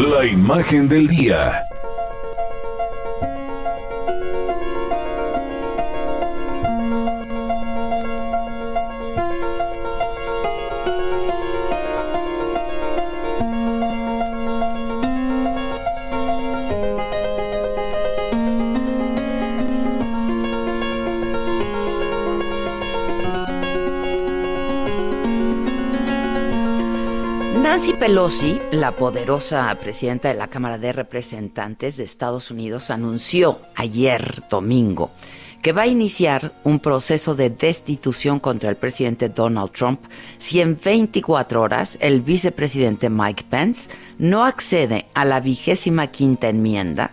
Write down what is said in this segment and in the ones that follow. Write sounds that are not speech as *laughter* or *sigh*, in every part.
La imagen del día. Nancy Pelosi, la poderosa presidenta de la Cámara de Representantes de Estados Unidos, anunció ayer domingo que va a iniciar un proceso de destitución contra el presidente Donald Trump si en 24 horas el vicepresidente Mike Pence no accede a la vigésima quinta enmienda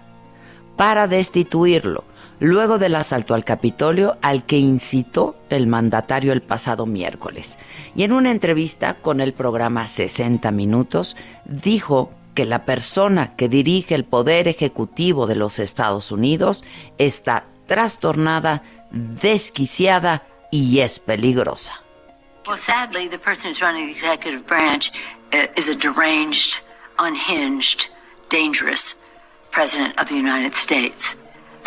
para destituirlo luego del asalto al Capitolio al que incitó el mandatario el pasado miércoles. Y en una entrevista con el programa 60 Minutos dijo que la persona que dirige el poder ejecutivo de los Estados Unidos está trastornada, desquiciada y es peligrosa. Well, sadly, the person who's running the executive branch uh, is a deranged, unhinged, dangerous president of the United States.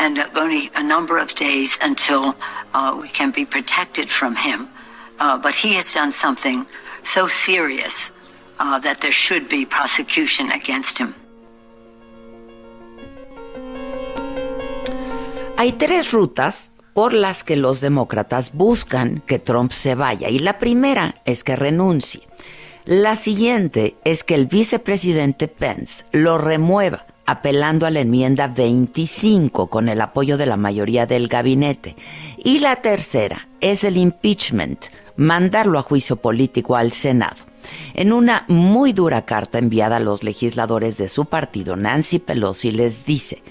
And only a number of days until uh, we can be protected from him. Uh, but he has done something so serious uh, that there should be prosecution against him. Hay tres rutas por las que los demócratas buscan que Trump se vaya y la primera es que renuncie. La siguiente es que el vicepresidente Pence lo remueva apelando a la enmienda 25 con el apoyo de la mayoría del gabinete. Y la tercera es el impeachment, mandarlo a juicio político al Senado. En una muy dura carta enviada a los legisladores de su partido, Nancy Pelosi les dice,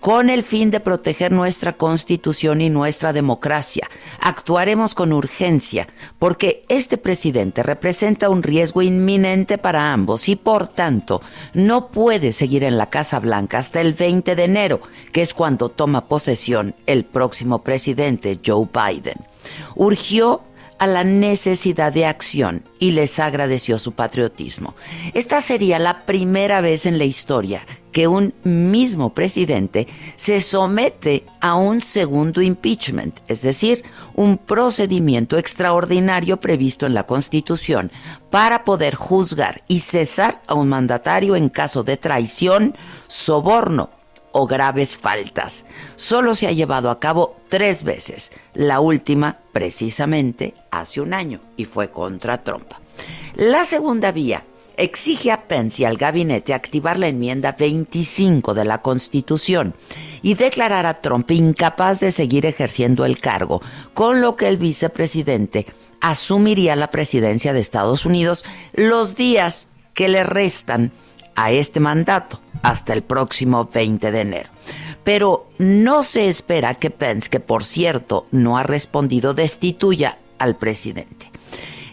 con el fin de proteger nuestra constitución y nuestra democracia, actuaremos con urgencia porque este presidente representa un riesgo inminente para ambos y por tanto no puede seguir en la Casa Blanca hasta el 20 de enero, que es cuando toma posesión el próximo presidente Joe Biden. Urgió a la necesidad de acción y les agradeció su patriotismo. Esta sería la primera vez en la historia que un mismo presidente se somete a un segundo impeachment, es decir, un procedimiento extraordinario previsto en la Constitución para poder juzgar y cesar a un mandatario en caso de traición, soborno o graves faltas. Solo se ha llevado a cabo tres veces, la última precisamente hace un año y fue contra Trump. La segunda vía exige a Pence y al gabinete activar la enmienda 25 de la Constitución y declarar a Trump incapaz de seguir ejerciendo el cargo, con lo que el vicepresidente asumiría la presidencia de Estados Unidos los días que le restan a este mandato hasta el próximo 20 de enero. Pero no se espera que Pence, que por cierto no ha respondido, destituya al presidente.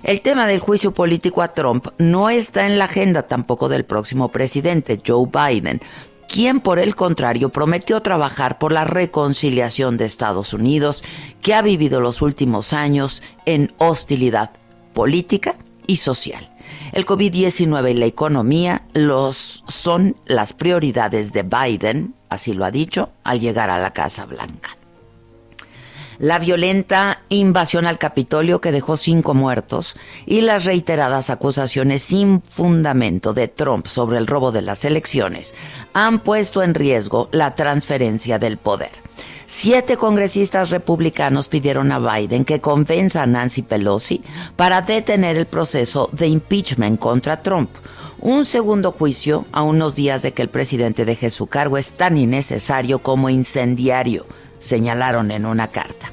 El tema del juicio político a Trump no está en la agenda tampoco del próximo presidente, Joe Biden, quien por el contrario prometió trabajar por la reconciliación de Estados Unidos, que ha vivido los últimos años en hostilidad política y social. El COVID-19 y la economía son las prioridades de Biden, así lo ha dicho, al llegar a la Casa Blanca. La violenta invasión al Capitolio que dejó cinco muertos y las reiteradas acusaciones sin fundamento de Trump sobre el robo de las elecciones han puesto en riesgo la transferencia del poder. Siete congresistas republicanos pidieron a Biden que convenza a Nancy Pelosi para detener el proceso de impeachment contra Trump. Un segundo juicio a unos días de que el presidente deje su cargo es tan innecesario como incendiario, señalaron en una carta.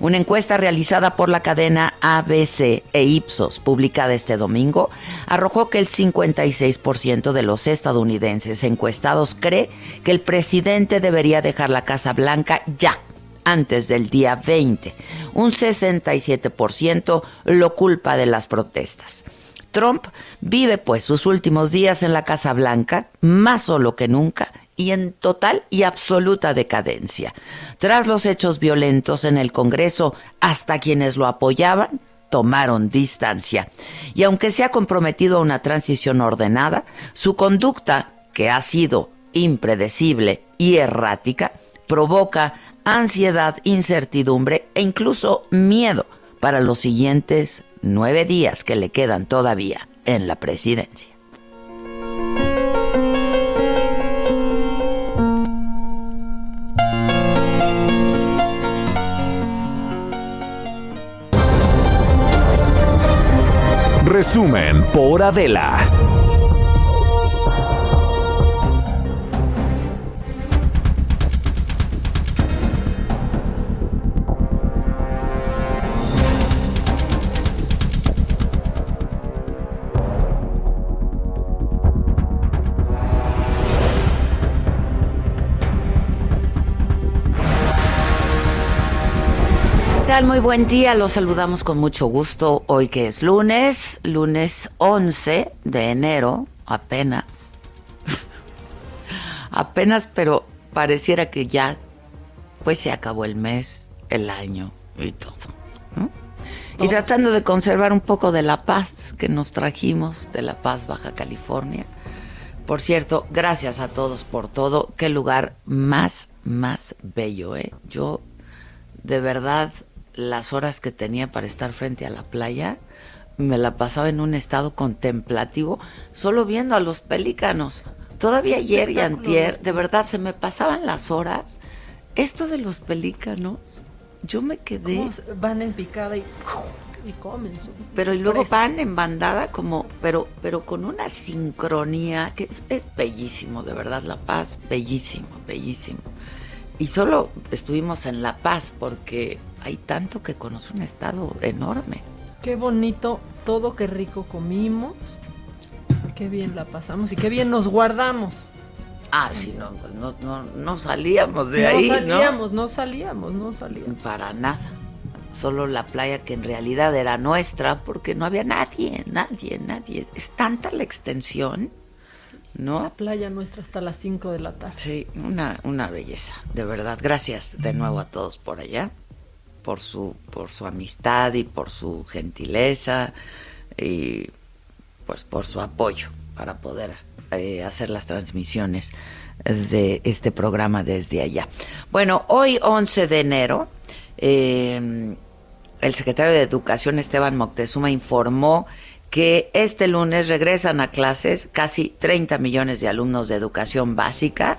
Una encuesta realizada por la cadena ABC e Ipsos, publicada este domingo, arrojó que el 56% de los estadounidenses encuestados cree que el presidente debería dejar la Casa Blanca ya, antes del día 20. Un 67% lo culpa de las protestas. Trump vive pues sus últimos días en la Casa Blanca, más solo que nunca, y en total y absoluta decadencia. Tras los hechos violentos en el Congreso, hasta quienes lo apoyaban tomaron distancia. Y aunque se ha comprometido a una transición ordenada, su conducta, que ha sido impredecible y errática, provoca ansiedad, incertidumbre e incluso miedo para los siguientes nueve días que le quedan todavía en la presidencia. Resumen por Adela. Muy buen día, los saludamos con mucho gusto hoy que es lunes, lunes 11 de enero, apenas. *laughs* apenas, pero pareciera que ya pues se acabó el mes, el año y todo. Y tratando de conservar un poco de la paz que nos trajimos de La Paz, Baja California. Por cierto, gracias a todos por todo. Qué lugar más, más bello, ¿eh? Yo, de verdad, las horas que tenía para estar frente a la playa, me la pasaba en un estado contemplativo, solo viendo a los pelícanos. Todavía ayer y antier, de verdad, se me pasaban las horas. Esto de los pelícanos, yo me quedé... Van en picada y, y comen. Pero y luego van en bandada como, pero, pero con una sincronía que es, es bellísimo, de verdad, La Paz, bellísimo, bellísimo. Y solo estuvimos en La Paz porque hay tanto que conoce un estado enorme. Qué bonito, todo qué rico comimos, qué bien la pasamos y qué bien nos guardamos. Ah, sí, no, pues no, no, no salíamos de ahí, ¿no? Salíamos, no salíamos, no salíamos. Para nada. Solo la playa que en realidad era nuestra porque no había nadie, nadie, nadie. Es tanta la extensión, ¿no? La playa nuestra hasta las 5 de la tarde. Sí, una, una belleza, de verdad. Gracias de nuevo a todos por allá por su, por su amistad y por su gentileza y pues por su apoyo para poder eh, hacer las transmisiones de este programa desde allá. Bueno, hoy 11 de enero, em, el secretario de Educación Esteban Moctezuma informó que este lunes regresan a clases casi 30 millones de alumnos de educación básica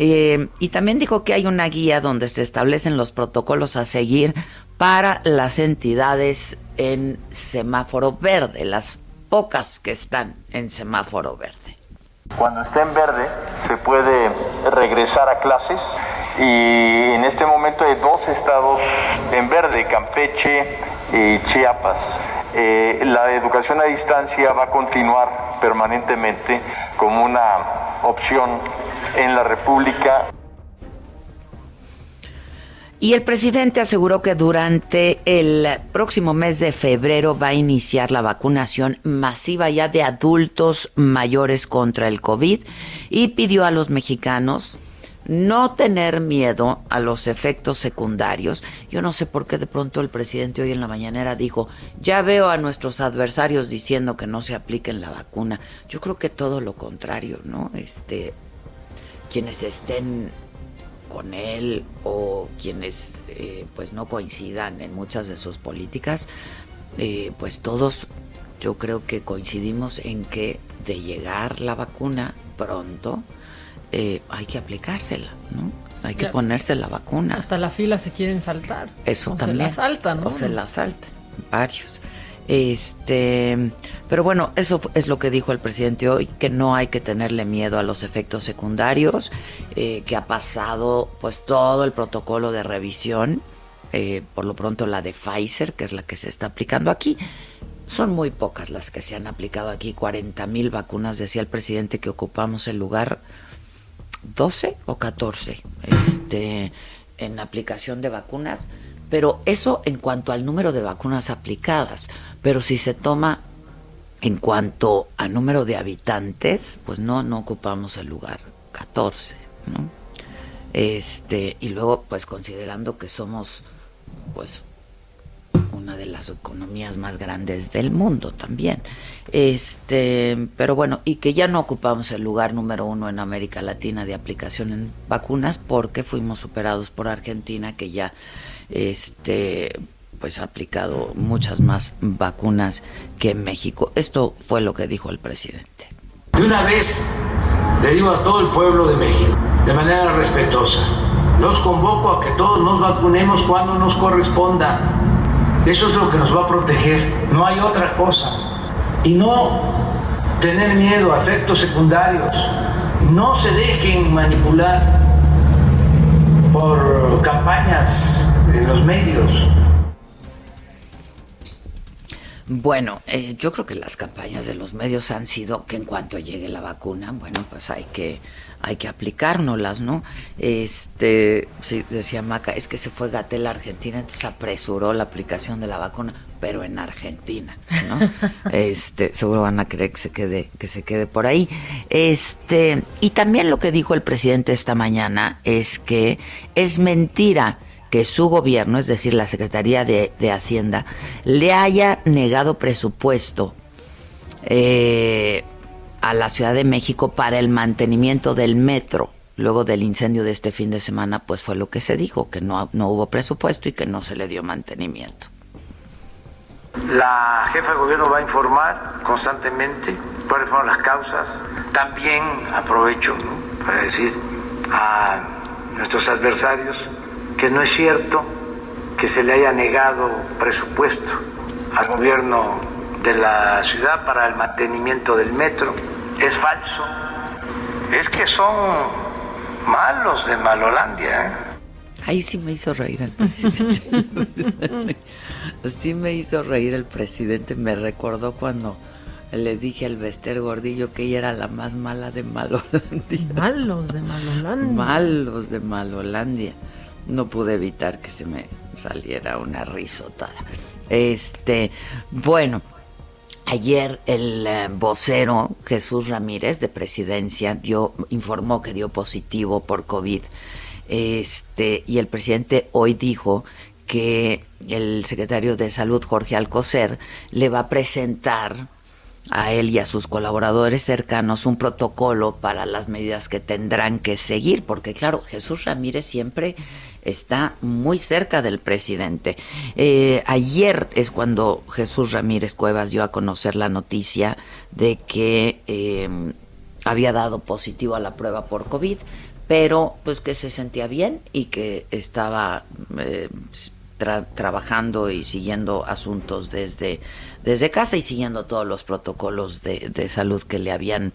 eh, y también dijo que hay una guía donde se establecen los protocolos a seguir para las entidades en semáforo verde, las pocas que están en semáforo verde. Cuando esté en verde se puede regresar a clases y en este momento hay dos estados en verde, Campeche y Chiapas. Eh, la educación a distancia va a continuar permanentemente como una opción en la República. Y el presidente aseguró que durante el próximo mes de febrero va a iniciar la vacunación masiva ya de adultos mayores contra el COVID y pidió a los mexicanos no tener miedo a los efectos secundarios. Yo no sé por qué de pronto el presidente hoy en la mañanera dijo, ya veo a nuestros adversarios diciendo que no se apliquen la vacuna. Yo creo que todo lo contrario, ¿no? Este, quienes estén con él o quienes eh, pues no coincidan en muchas de sus políticas, eh, pues todos yo creo que coincidimos en que de llegar la vacuna pronto, eh, hay que aplicársela, ¿no? Hay que ponerse la vacuna. Hasta la fila se quieren saltar. Eso también. Se la saltan, ¿no? O se la saltan, varios. Este, pero bueno, eso es lo que dijo el presidente hoy, que no hay que tenerle miedo a los efectos secundarios, eh, que ha pasado pues todo el protocolo de revisión eh, por lo pronto la de Pfizer, que es la que se está aplicando aquí. Son muy pocas las que se han aplicado aquí, 40 mil vacunas, decía el presidente que ocupamos el lugar 12 o 14 este, en aplicación de vacunas, pero eso en cuanto al número de vacunas aplicadas, pero si se toma en cuanto a número de habitantes, pues no, no ocupamos el lugar 14, ¿no? Este, y luego, pues considerando que somos, pues, una de las economías más grandes del mundo también. Este, pero bueno, y que ya no ocupamos el lugar número uno en América Latina de aplicación en vacunas porque fuimos superados por Argentina, que ya este pues ha aplicado muchas más vacunas que México. Esto fue lo que dijo el presidente. De una vez le digo a todo el pueblo de México, de manera respetuosa, los convoco a que todos nos vacunemos cuando nos corresponda. Eso es lo que nos va a proteger, no hay otra cosa. Y no tener miedo a efectos secundarios. No se dejen manipular por campañas en los medios. Bueno, eh, yo creo que las campañas de los medios han sido que en cuanto llegue la vacuna, bueno, pues hay que hay que aplicárnoslas, ¿no? Este, sí, decía Maca, es que se fue Gatel a Argentina, entonces apresuró la aplicación de la vacuna, pero en Argentina, ¿no? *laughs* este, seguro van a querer que se quede, que se quede por ahí. Este, y también lo que dijo el presidente esta mañana es que es mentira que su gobierno, es decir, la Secretaría de, Hacienda, le haya negado presupuesto eh, a la Ciudad de México para el mantenimiento del metro. Luego del incendio de este fin de semana, pues fue lo que se dijo, que no, no hubo presupuesto y que no se le dio mantenimiento. La jefa de gobierno va a informar constantemente cuáles fueron las causas. También aprovecho para decir a nuestros adversarios que no es cierto que se le haya negado presupuesto al gobierno de la ciudad para el mantenimiento del metro. Es falso. Es que son malos de Malolandia. ¿eh? Ahí sí me hizo reír el presidente. *laughs* sí me hizo reír el presidente. Me recordó cuando le dije al Bester Gordillo que ella era la más mala de Malolandia. Malos de Malolandia. Malos de Malolandia no pude evitar que se me saliera una risotada. Este, bueno, ayer el eh, vocero Jesús Ramírez de Presidencia dio informó que dio positivo por COVID. Este, y el presidente hoy dijo que el secretario de Salud Jorge Alcocer le va a presentar a él y a sus colaboradores cercanos un protocolo para las medidas que tendrán que seguir, porque claro, Jesús Ramírez siempre está muy cerca del presidente. Eh, ayer es cuando Jesús Ramírez Cuevas dio a conocer la noticia de que em, había dado positivo a la prueba por COVID, pero pues que se sentía bien y que estaba eh, trabajando y siguiendo asuntos desde, desde casa y siguiendo todos los protocolos de, de salud que le habían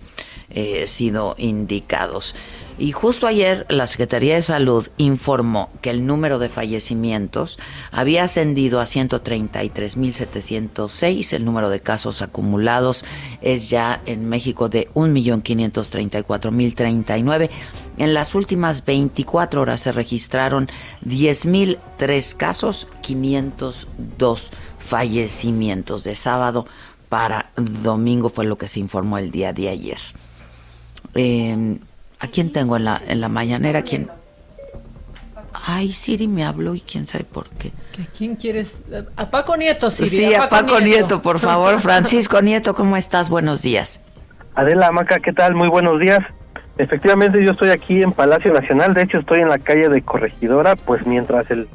eh, sido indicados. Y justo ayer la Secretaría de Salud informó que el número de fallecimientos había ascendido a 133.706. El número de casos acumulados es ya en México de 1.534.039. En las últimas 24 horas se registraron 10.003 casos, 502 fallecimientos de sábado para domingo fue lo que se informó el día de ayer. Eh, ¿A quién tengo en la, en la mañanera? ¿Quién? Ay, Siri me habló y quién sabe por qué. quién quieres? A Paco Nieto, Siri. Sí, a Paco, Nieto. por favor. Francisco Nieto, ¿cómo estás? Buenos días. Adela Maca, ¿qué tal? Muy buenos días. Efectivamente, yo estoy aquí en Palacio Nacional. De hecho, estoy en la calle de Corregidora, pues mientras el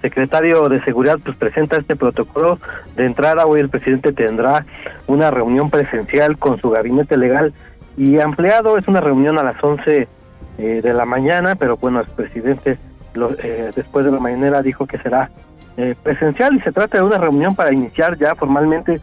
secretario de Seguridad pues presenta este protocolo de entrada, hoy el presidente tendrá una reunión presencial con su gabinete legal y ampliado. Es una reunión a las 11 eh, de la mañana, pero bueno, el presidente eh, después de la mañanera dijo que será eh, presencial y se trata de una reunión para iniciar ya formalmente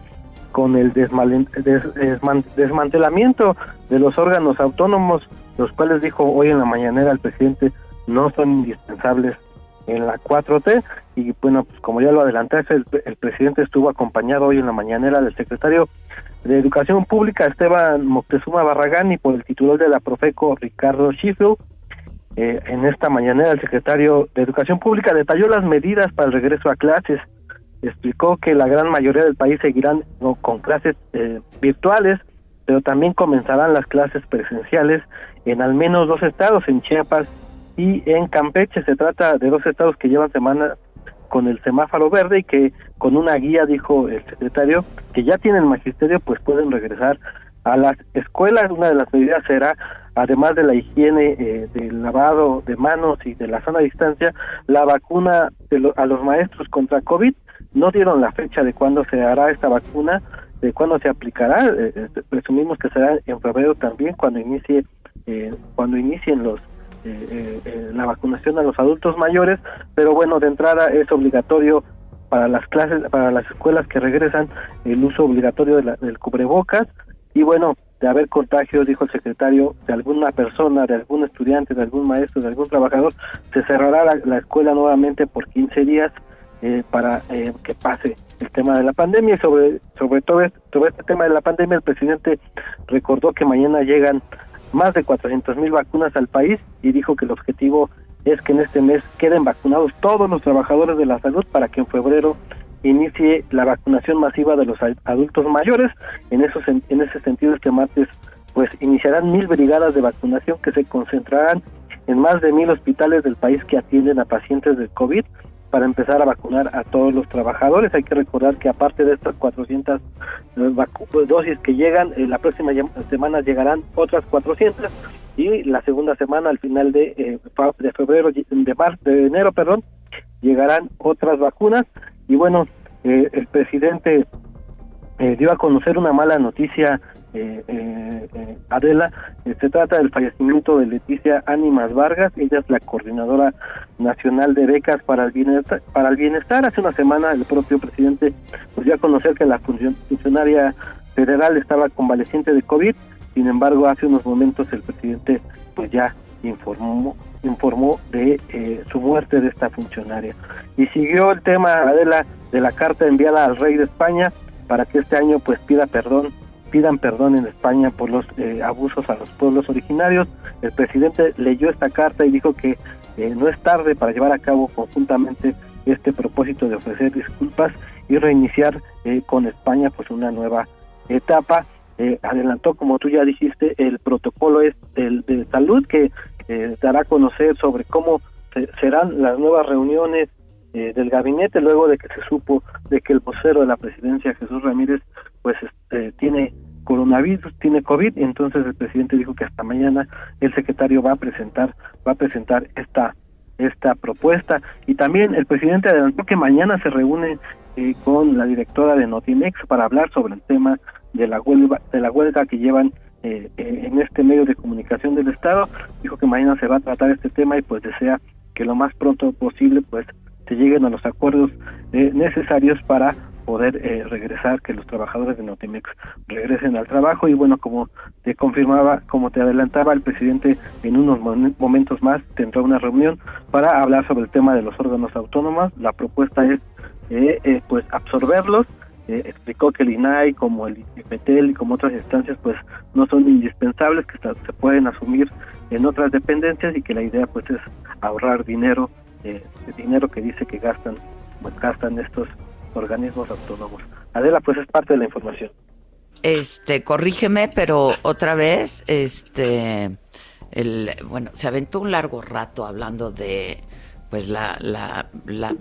con el desmantelamiento de los órganos autónomos, los cuales dijo hoy en la mañanera el presidente no son indispensables en la 4T y bueno, pues como ya lo adelantaste, el, el presidente estuvo acompañado hoy en la mañanera del secretario de Educación Pública Esteban Moctezuma Barragán y por el titular de la Profeco Ricardo Sheffield. Eh, en esta mañanera el secretario de Educación Pública detalló las medidas para el regreso a clases. Explicó que la gran mayoría del país seguirán ¿no? con clases eh, virtuales, pero también comenzarán las clases presenciales en al menos dos estados, en Chiapas y en Campeche. Se trata de dos estados que llevan semanas con el semáforo verde y que con una guía, dijo el secretario, que ya tienen magisterio, pues pueden regresar a las escuelas. Una de las medidas será, además de la higiene, eh, del lavado de manos y de la sana distancia, la vacuna de a los maestros contra COVID. No dieron la fecha de cuándo se hará esta vacuna, de cuándo se aplicará. Eh, eh, presumimos que será en febrero también, cuando inicie, cuando inicien los la vacunación a los adultos mayores, pero bueno, de entrada es obligatorio para las clases, para las escuelas que regresan, el uso obligatorio de la, del cubrebocas. Y bueno, de haber contagios, dijo el secretario, de alguna persona, de algún estudiante, de algún maestro, de algún trabajador, se cerrará la, escuela nuevamente por 15 días eh, para eh, que pase el tema de la pandemia. Y sobre sobre todo este, sobre este tema de la pandemia el presidente recordó que mañana llegan más de 400 mil vacunas al país y dijo que el objetivo es que en este mes queden vacunados todos los trabajadores de la salud para que en febrero inicie la vacunación masiva de los adultos mayores. En, esos, en ese sentido, este martes pues iniciarán mil brigadas de vacunación que se concentrarán en más de mil hospitales del país que atienden a pacientes del COVID para empezar a vacunar a todos los trabajadores. Hay que recordar que aparte de estas 400 eh, dosis que llegan, en la próxima semana llegarán otras 400 y la segunda semana al final de, eh, de febrero de marzo de enero perdón llegarán otras vacunas y bueno eh, el presidente eh, dio a conocer una mala noticia Adela se trata del fallecimiento de Leticia Ánimas Vargas ella es la coordinadora nacional de becas para el bienestar para el bienestar. Hace una semana el propio presidente pues dio a conocer que la funcionaria federal estaba convaleciente de covid sin embargo, hace unos momentos el presidente pues ya informó informó de eh, su muerte de esta funcionaria. Y siguió el tema Adela de la carta enviada al rey de España para que este año pues pida perdón pidan perdón en España por los eh, abusos a los pueblos originarios. El presidente leyó esta carta y dijo que eh, no es tarde para llevar a cabo conjuntamente este propósito de ofrecer disculpas y reiniciar con España pues una nueva etapa eh, adelantó, como tú ya dijiste, el protocolo es el de salud que eh, dará a conocer sobre cómo serán las nuevas reuniones eh, del gabinete luego de que se supo de que el vocero de la presidencia, Jesús Ramírez, pues este, tiene coronavirus, tiene COVID, entonces el presidente dijo que hasta mañana el secretario va a presentar, va a presentar esta esta propuesta y también el presidente adelantó que mañana se reúne con la directora de Notimex para hablar sobre el tema de la huelga, de la huelga que llevan eh, eh, en este medio de comunicación del Estado. Dijo que mañana se va a tratar este tema y pues desea que lo más pronto posible pues se lleguen a los acuerdos eh, necesarios para poder regresar, que los trabajadores de Notimex regresen al trabajo y bueno, como te confirmaba, como te adelantaba el presidente en unos momentos más tendrá una reunión para hablar sobre el tema de los órganos autónomos. La propuesta es pues absorberlos eh, explicó que el INAI como el IPTEL y como otras instancias pues no son indispensables que se pueden asumir en otras dependencias y que la idea pues es ahorrar dinero eh, dinero que dice que gastan pues, gastan estos organismos autónomos. Adela pues es parte de la información. Este corrígeme pero otra vez este el bueno se aventó un largo rato hablando de pues la, la, la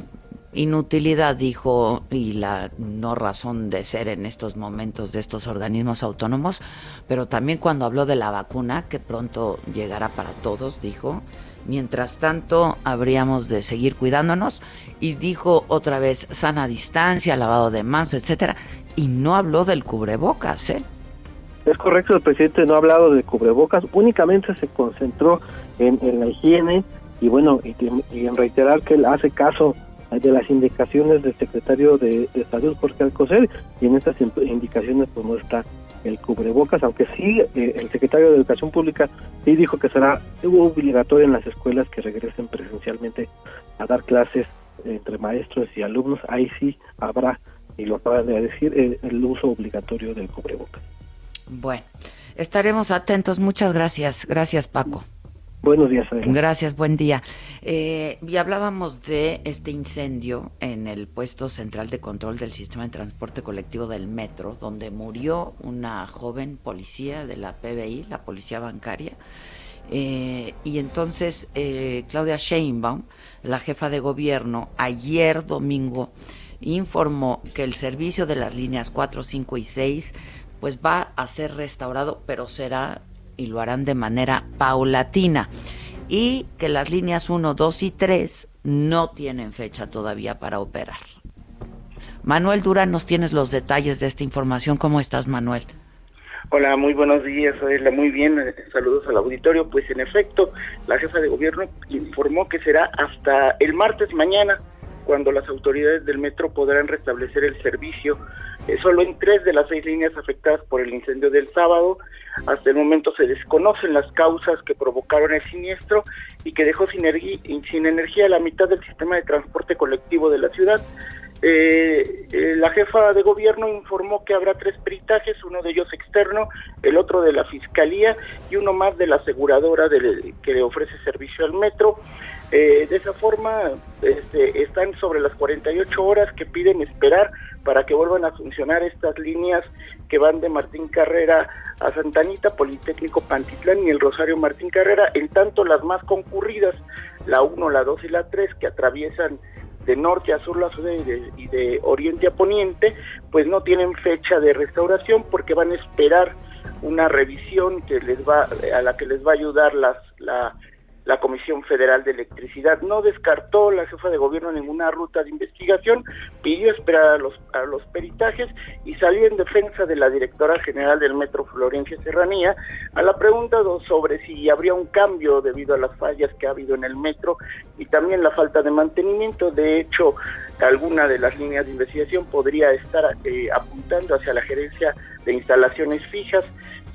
inutilidad, dijo, y la no razón de ser en estos momentos de estos organismos autónomos, pero también cuando habló de la vacuna, que pronto llegará para todos, dijo, mientras tanto habríamos de seguir cuidándonos, y dijo otra vez sana distancia, lavado de manos, etcétera, y no habló del cubrebocas, ¿eh? Es correcto, el presidente no ha hablado de cubrebocas, únicamente se concentró en, la higiene y bueno, y, en reiterar que él hace caso de las indicaciones del secretario de, Salud, Jorge Alcocer, y en estas indicaciones pues no está el cubrebocas, aunque sí eh, el secretario de Educación Pública sí dijo que será obligatorio en las escuelas que regresen presencialmente a dar clases entre maestros y alumnos, ahí sí habrá, y lo acaban de decir, el, el uso obligatorio del cubrebocas. Bueno, estaremos atentos. Muchas gracias. Gracias, Paco. Buenos días. Gracias, buen día. Eh, y hablábamos de este incendio en el puesto central de control del sistema de transporte colectivo del metro, donde murió una joven policía de la PBI, la policía bancaria. Eh, y entonces eh, Claudia Sheinbaum, la jefa de gobierno, ayer domingo informó que el servicio de las líneas 4, 5 y 6 pues va a ser restaurado, pero será y lo harán de manera paulatina. Y que las líneas 1, 2 y 3 no tienen fecha todavía para operar. Manuel Durán, nos tienes los detalles de esta información. ¿Cómo estás, Manuel? Hola, muy buenos días, Adela. Muy bien, eh, saludos al auditorio. Pues en efecto, la jefa de gobierno informó que será hasta el martes mañana cuando las autoridades del metro podrán restablecer el servicio eh, solo en tres de las seis líneas afectadas por el incendio del sábado. Hasta el momento se desconocen las causas que provocaron el siniestro y que dejó sin, sin energía la mitad del sistema de transporte colectivo de la ciudad. Eh, eh, la jefa de gobierno informó que habrá tres peritajes, uno de ellos externo, el otro de la fiscalía y uno más de la aseguradora que le ofrece servicio al metro. Eh, de esa forma, este, están sobre las 48 horas que piden esperar para que vuelvan a funcionar estas líneas que van de Martín Carrera a Santanita, Politécnico Pantitlán y el Rosario Martín Carrera, en tanto las más concurridas, la 1, la 2 y la 3, que atraviesan de norte a sur la de, y de oriente a poniente, pues no tienen fecha de restauración porque van a esperar una revisión que les va a la que les va a ayudar las la la Comisión Federal de Electricidad. No descartó la jefa de gobierno ninguna ruta de investigación, pidió esperar a los, a los peritajes y salió en defensa de la directora general del Metro Florencia Serranía a la pregunta sobre si habría un cambio debido a las fallas que ha habido en el metro y también la falta de mantenimiento. De hecho, alguna de las líneas de investigación podría estar eh, apuntando hacia la gerencia de instalaciones fijas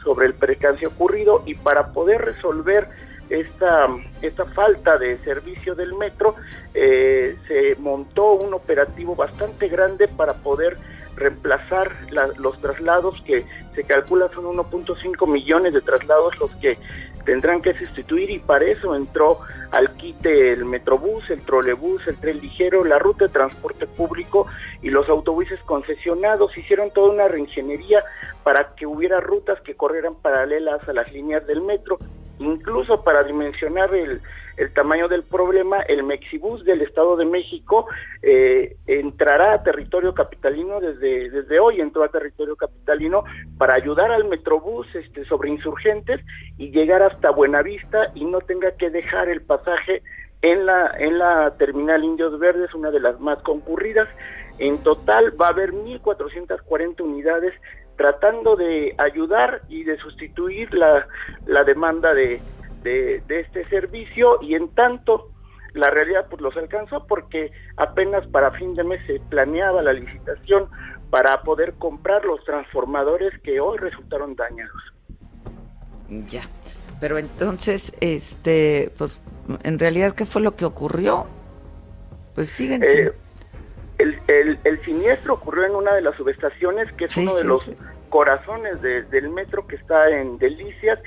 sobre el percance ocurrido y para poder resolver esta, esta falta de servicio del metro, eh, se montó un operativo bastante grande para poder reemplazar los traslados que se calcula son 1.5 millones de traslados los que tendrán que sustituir y para eso entró al quite el metrobús, el trolebús, el tren ligero, la ruta de transporte público y los autobuses concesionados. Hicieron toda una reingeniería para que hubiera rutas que corrieran paralelas a las líneas del metro Incluso para dimensionar el, tamaño del problema, el Mexibus del Estado de México eh, entrará a territorio capitalino desde, desde hoy, entró a territorio capitalino para ayudar al Metrobús este, sobre insurgentes y llegar hasta Buenavista y no tenga que dejar el pasaje en la, en la terminal Indios Verdes, una de las más concurridas. En total va a haber 1.440 unidades tratando de ayudar y de sustituir la, la demanda de, de, este servicio y en tanto la realidad pues los alcanzó porque apenas para fin de mes se planeaba la licitación para poder comprar los transformadores que hoy resultaron dañados. Ya, pero entonces, este, pues en realidad, ¿qué fue lo que ocurrió? Pues siguen. Eh, el, el, el, siniestro ocurrió en una de las subestaciones, que es uno de los corazones del metro que está en Delicias.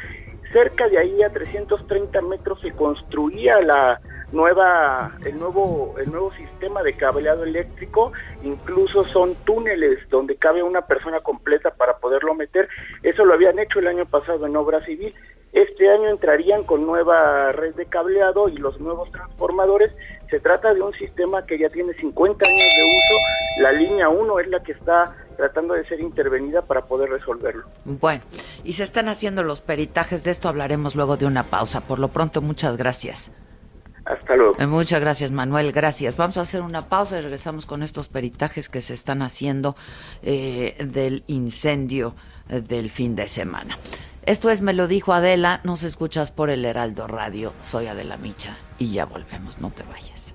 Cerca de ahí, a 330 metros, se construía la nueva, el nuevo, el nuevo sistema de cableado eléctrico. Incluso son túneles donde cabe una persona completa para poderlo meter. Eso lo habían hecho el año pasado en obra civil. Este año entrarían con nueva red de cableado y los nuevos transformadores se trata de un sistema que ya tiene 50 años de uso. La línea 1 es la que está tratando de ser intervenida para poder resolverlo. Bueno, y se están haciendo los peritajes. De esto hablaremos luego de una pausa. Por lo pronto, muchas gracias. Hasta luego. Eh, muchas gracias, Manuel. Gracias. Vamos a hacer una pausa y regresamos con estos peritajes que se están haciendo eh, del incendio eh, del fin de semana. Esto es Me lo dijo Adela. Nos escuchas por el Heraldo Radio. Soy Adela Micha y ya volvemos. No te vayas.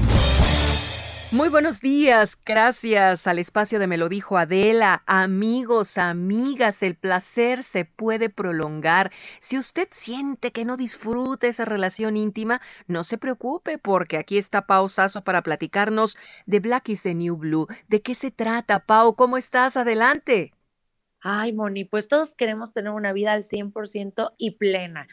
Muy buenos días, gracias al espacio de Me lo dijo Adela. Amigos, amigas, el placer se puede prolongar. Si usted siente que no disfruta esa relación íntima, no se preocupe porque aquí está Pau Sasso para platicarnos de Black is the New Blue. ¿De qué se trata, Pau? ¿Cómo estás? Adelante. Ay, Moni, pues todos queremos tener una vida al 100% y plena.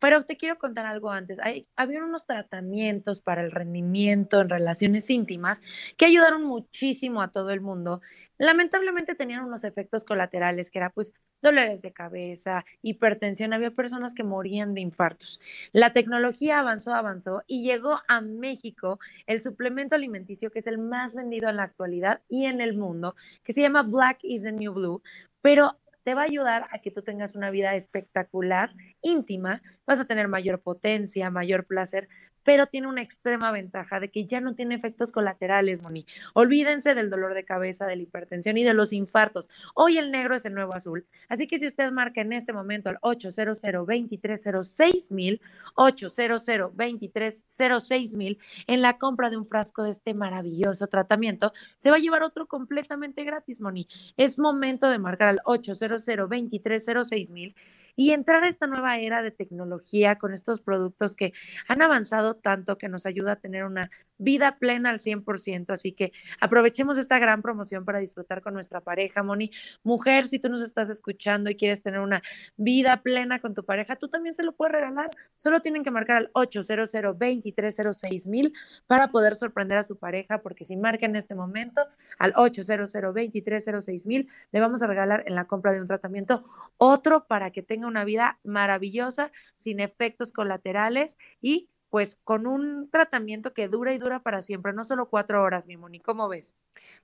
Pero te quiero contar algo antes. Había unos tratamientos para el rendimiento en relaciones íntimas que ayudaron muchísimo a todo el mundo. Lamentablemente tenían unos efectos colaterales que era pues dolores de cabeza, hipertensión. Había personas que morían de infartos. La tecnología avanzó, avanzó y llegó a México el suplemento alimenticio que es el más vendido en la actualidad y en el mundo, que se llama Black is the New Blue. Pero te va a ayudar a que tú tengas una vida espectacular, íntima, vas a tener mayor potencia, mayor placer, pero tiene una extrema ventaja de que ya no tiene efectos colaterales, Moni. Olvídense del dolor de cabeza, de la hipertensión y de los infartos. Hoy el negro es el nuevo azul. Así que si usted marca en este momento al 800 230 mil, 800 230 mil, en la compra de un frasco de este maravilloso tratamiento, se va a llevar otro completamente gratis, Moni. Es momento de marcar al 800 230 mil y entrar a esta nueva era de tecnología con estos productos que han avanzado tanto que nos ayuda a tener una vida plena al 100%. Así que aprovechemos esta gran promoción para disfrutar con nuestra pareja, Moni. Mujer, si tú nos estás escuchando y quieres tener una vida plena con tu pareja, tú también se lo puedes regalar. Solo tienen que marcar al 800 2306 mil para poder sorprender a su pareja, porque si marca en este momento al 800 2306 mil, le vamos a regalar en la compra de un tratamiento otro para que tenga una vida maravillosa, sin efectos colaterales y pues con un tratamiento que dura y dura para siempre, no solo cuatro horas, mi Moni, ¿cómo ves?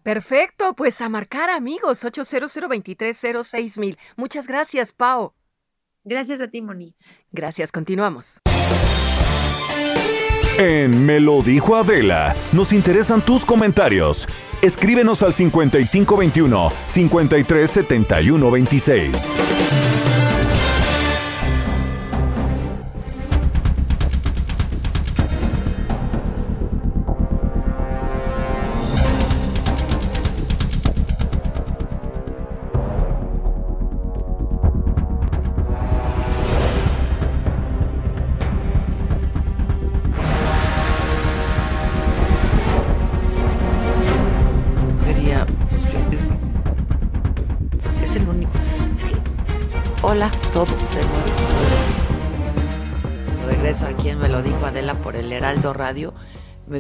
Perfecto, pues a marcar amigos, 800 mil. Muchas gracias, Pau. Gracias a ti, Moni. Gracias, continuamos. En Me lo dijo Adela, nos interesan tus comentarios. Escríbenos al 5521 537126.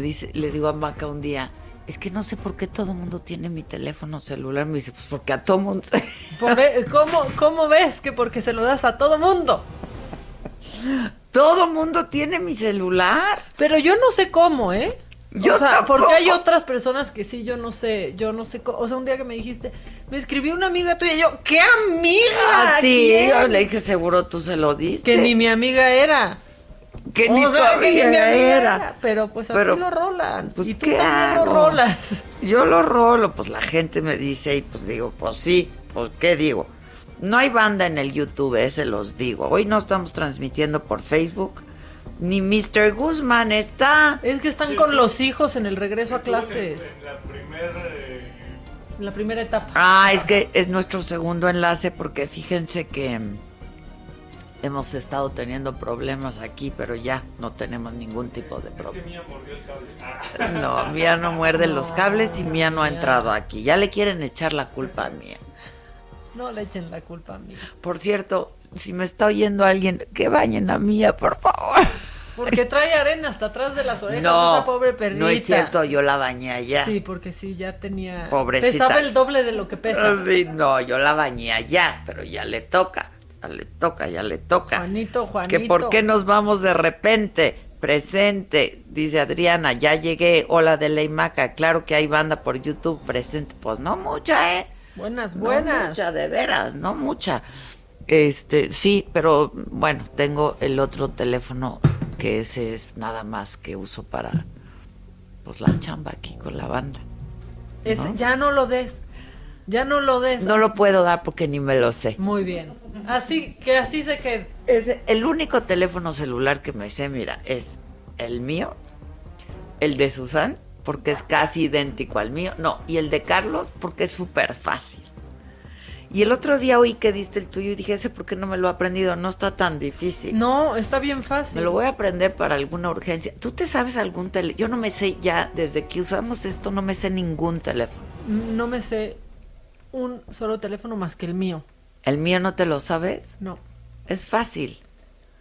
Dice, le digo a Maca un día, es que no sé por qué todo el mundo tiene mi teléfono celular. Me dice, pues porque a todo mundo. *laughs* E, ¿Cómo, ¿Cómo ves que porque se lo das a todo mundo? Todo mundo tiene mi celular. Pero yo no sé cómo, ¿eh? Yo o sea, porque hay otras personas que sí, yo no sé, yo no sé, o sea, un día que me dijiste, me escribió una amiga tuya y yo, ¿qué amiga? Ah, sí, yo le dije, seguro tú se lo diste. Que ni mi amiga era. Que, ni, que ni mi amiga era. Pero pues así lo rolan. Pues, y tú ¿qué también lo rolas. Yo lo rolo, pues la gente me dice y pues digo, pues sí, pues ¿qué digo? No hay banda en el YouTube, ese los digo. Hoy no estamos transmitiendo por Facebook ni Mr. Guzmán está. Es que están con los hijos en el regreso a clases. En, la primera, en la primera etapa. Ah, es que es nuestro segundo enlace porque fíjense que hemos estado teniendo problemas aquí, pero ya no tenemos ningún tipo de problema. *laughs* No, Mía no muerde los cables y Mía no ha entrado aquí. Ya le quieren echar la culpa a Mía. No le echen la culpa a Mía. Por cierto, si me está oyendo alguien, que bañen a Mía, por favor. Porque *laughs* trae arena hasta atrás de las orejas, no, esa pobre perrita. No es cierto, yo la bañé allá. Sí, porque sí, ya tenía... Pobrecita. Pesaba el doble de lo que pesa. *laughs* Sí, no, yo la bañé allá, pero ya le toca, ya le toca, ya le toca. Juanito, Juanito. Que por qué nos vamos de repente, presente, dice Adriana, ya llegué, hola de Leimaca, claro que hay banda por YouTube, presente, pues no mucha, ¿eh? Buenas, buenas. No mucha, de veras, no mucha. Este, sí, pero bueno, tengo el otro teléfono que ese es nada más que uso para pues la chamba aquí con la banda. Es, ¿no? Ya no lo des. Ya no lo des. No lo puedo dar porque ni me lo sé. Muy bien. Así, que así se quede. Es el único teléfono celular que me sé, mira, es el mío, el de Susan, porque es casi idéntico al mío. No, y el de Carlos, porque es súper fácil. Y el otro día oí que diste el tuyo y dije, ese, ¿por qué no me lo he aprendido? No está tan difícil. No, está bien fácil. Me lo voy a aprender para alguna urgencia. ¿Tú te sabes algún teléfono? Yo no me sé ya, desde que usamos esto, no me sé ningún teléfono. No me sé un solo teléfono más que el mío. ¿El mío no te lo sabes? No. Es fácil.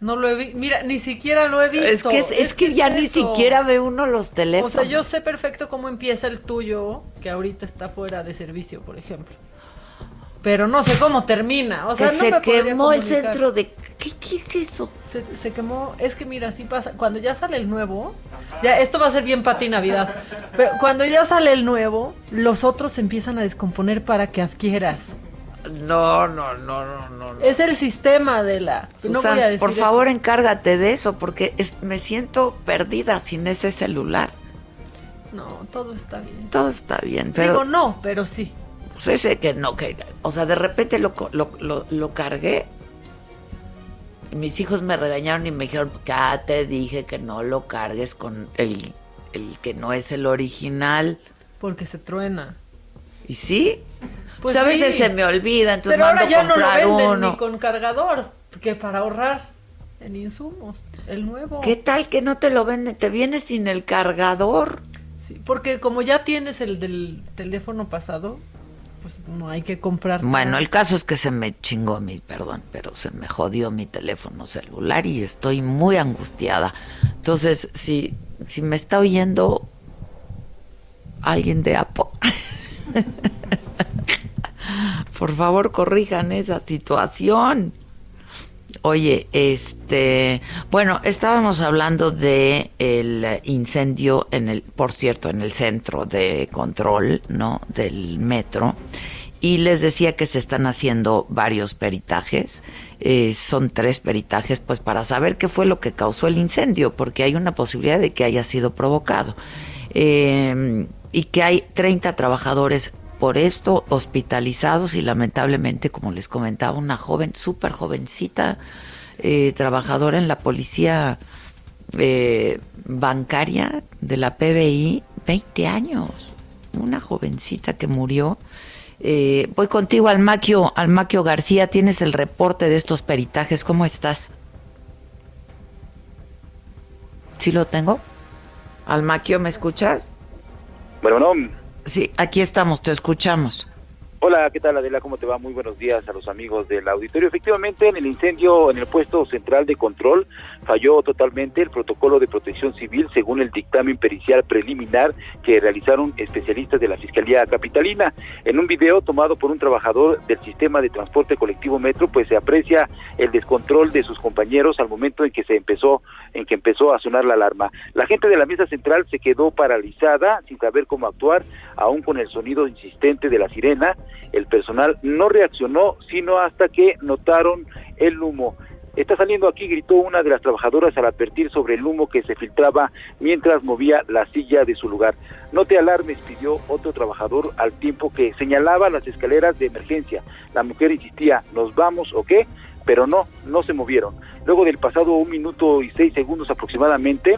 No lo he visto. Mira, ni siquiera lo he visto. Es que, es, es que ya ni siquiera ve uno los O teléfonos. sea, yo sé perfecto cómo empieza el tuyo, que ahorita está fuera de servicio, por ejemplo. Pero no sé cómo termina. O sea, que no se me quemó el centro de... ¿Qué, qué es eso? Se, se quemó. Es que mira, así pasa. Cuando ya sale el nuevo, ya esto va a ser bien para ti Navidad. Pero cuando ya sale el nuevo, los otros se empiezan a descomponer para que adquieras. No, no, no, no, no. no. Es el sistema de la. no voy a decir por eso. favor, encárgate de eso, porque es- me siento perdida sin ese celular. No, todo está bien. Todo está bien, pero Digo no, pero sí. pues ese que no, que, o sea, de repente lo, co- lo, lo, lo cargué. y Mis hijos me regañaron y me dijeron, ya te dije que no lo cargues con el, el que no es el original. Porque se truena. ¿Y sí? Pues a veces sí. se me olvida, entonces Pero ahora mando ya no lo venden uno. ni con cargador. Que para ahorrar en insumos. El nuevo. ¿Qué tal que no te lo venden? Te viene sin el cargador. Sí, porque como ya tienes el del teléfono pasado, pues no hay que comprar. Bueno, nada. el caso es que se me chingó mi, perdón, pero se me jodió mi teléfono celular y estoy muy angustiada. Entonces, si, si me está oyendo alguien de Apple, *laughs* por favor corrijan esa situación. Oye, este, bueno, estábamos hablando de el incendio en el, por cierto, en el centro de control, ¿no? Del metro. Y les decía que se están haciendo varios peritajes. eh, son tres peritajes, pues para saber qué fue lo que causó el incendio, porque hay una posibilidad de que haya sido provocado. Eh, y que hay 30 trabajadores por esto hospitalizados y lamentablemente, como les comentaba, una joven, súper jovencita, eh, trabajadora en la policía eh, bancaria de la PBI, 20 años, una jovencita que murió. Eh, voy contigo, Almaquio, Almaquio García, tienes el reporte de estos peritajes, ¿cómo estás? ¿Sí lo tengo? Almaquio, ¿me escuchas? Bueno, no. Sí, aquí estamos, te escuchamos. Hola, ¿qué tal Adela? ¿Cómo te va? Muy buenos días a los amigos del auditorio. Efectivamente, en el incendio en el puesto central de control falló totalmente el protocolo de protección civil según el dictamen pericial preliminar que realizaron especialistas de la Fiscalía Capitalina. En un video tomado por un trabajador del sistema de transporte colectivo Metro, pues se aprecia el descontrol de sus compañeros al momento en que se empezó en que empezó a sonar la alarma. La gente de la mesa central se quedó paralizada sin saber cómo actuar, aún con el sonido insistente de la sirena. El personal no reaccionó, sino hasta que notaron el humo. Está saliendo aquí, gritó una de las trabajadoras al advertir sobre el humo que se filtraba mientras movía la silla de su lugar. No te alarmes, pidió otro trabajador al tiempo que señalaba las escaleras de emergencia. La mujer insistía, ¿nos vamos o qué? Pero no, no se movieron. Luego del pasado un minuto y seis segundos aproximadamente,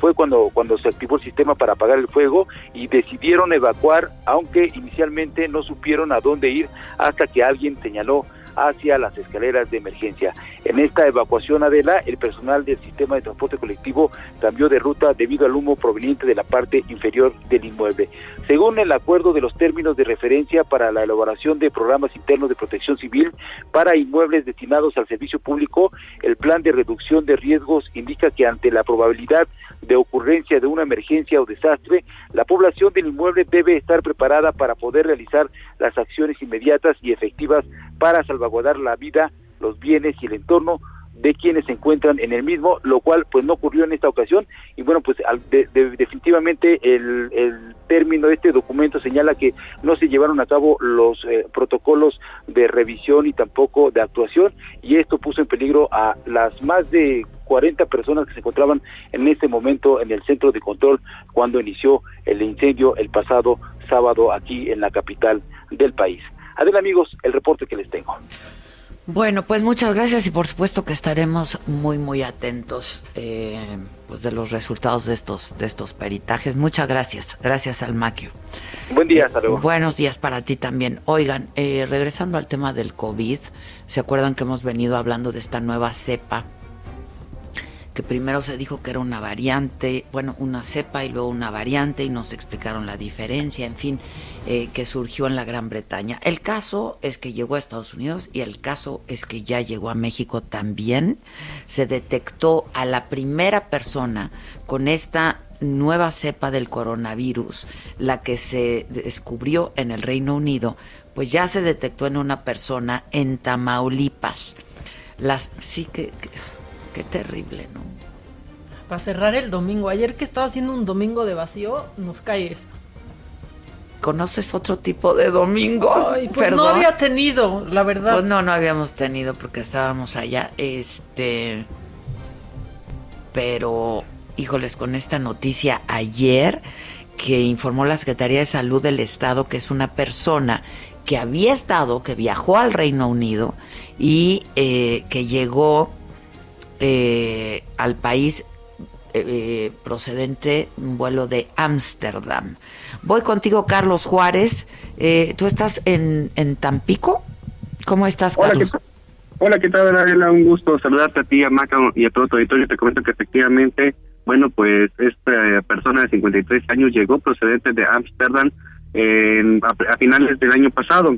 fue cuando, cuando se activó el sistema para apagar el fuego y decidieron evacuar, aunque inicialmente no supieron a dónde ir hasta que alguien señaló hacia las escaleras de emergencia. En esta evacuación, Adela, el personal del sistema de transporte colectivo cambió de ruta debido al humo proveniente de la parte inferior del inmueble. Según el acuerdo de los términos de referencia para la elaboración de programas internos de protección civil para inmuebles destinados al servicio público, el plan de reducción de riesgos indica que ante la probabilidad de ocurrencia de una emergencia o desastre, la población del inmueble debe estar preparada para poder realizar las acciones inmediatas y efectivas para salvaguardar la vida, los bienes y el entorno de quienes se encuentran en el mismo, lo cual pues no ocurrió en esta ocasión y bueno pues de- de- definitivamente el, el término de este documento señala que no se llevaron a cabo los eh, protocolos de revisión y tampoco de actuación y esto puso en peligro a las más de 40 personas que se encontraban en este momento en el centro de control cuando inició el incendio el pasado sábado aquí en la capital del país. Adel amigos, el reporte que les tengo. Bueno, pues muchas gracias y por supuesto que estaremos muy muy atentos eh, pues de los resultados de estos de estos peritajes. Muchas gracias, gracias al Maquio. Buen día, hasta luego. Buenos días para ti también. Oigan, eh, regresando al tema del COVID, ¿se acuerdan que hemos venido hablando de esta nueva cepa primero se dijo que era una variante, bueno, una cepa y luego una variante y nos explicaron la diferencia, en fin, eh, que surgió en la Gran Bretaña. El caso es que llegó a Estados Unidos y el caso es que ya llegó a México también. Se detectó a la primera persona con esta nueva cepa del coronavirus, la que se descubrió en el Reino Unido, pues ya se detectó en una persona en Tamaulipas. Las sí que Qué terrible, ¿no? Para cerrar el domingo. Ayer que estaba haciendo un domingo de vacío, nos cae ¿Conoces otro tipo de domingos? pues no había tenido, la verdad. Pues no, no habíamos tenido porque estábamos allá. Este. Pero, híjoles, con esta noticia ayer que informó la Secretaría de Salud del Estado que es una persona que había estado, que viajó al Reino Unido y eh, que llegó eh, al país eh, procedente un vuelo de Ámsterdam. Voy contigo, Carlos Juárez. Eh, ¿Tú estás en, en Tampico? ¿Cómo estás, Carlos? Hola, ¿qué tal, Adela? Un gusto saludarte a ti, a Maca y a todo tu auditorio. Te comento que efectivamente, bueno, pues esta persona de 53 años llegó procedente de Ámsterdam a, a finales del año pasado.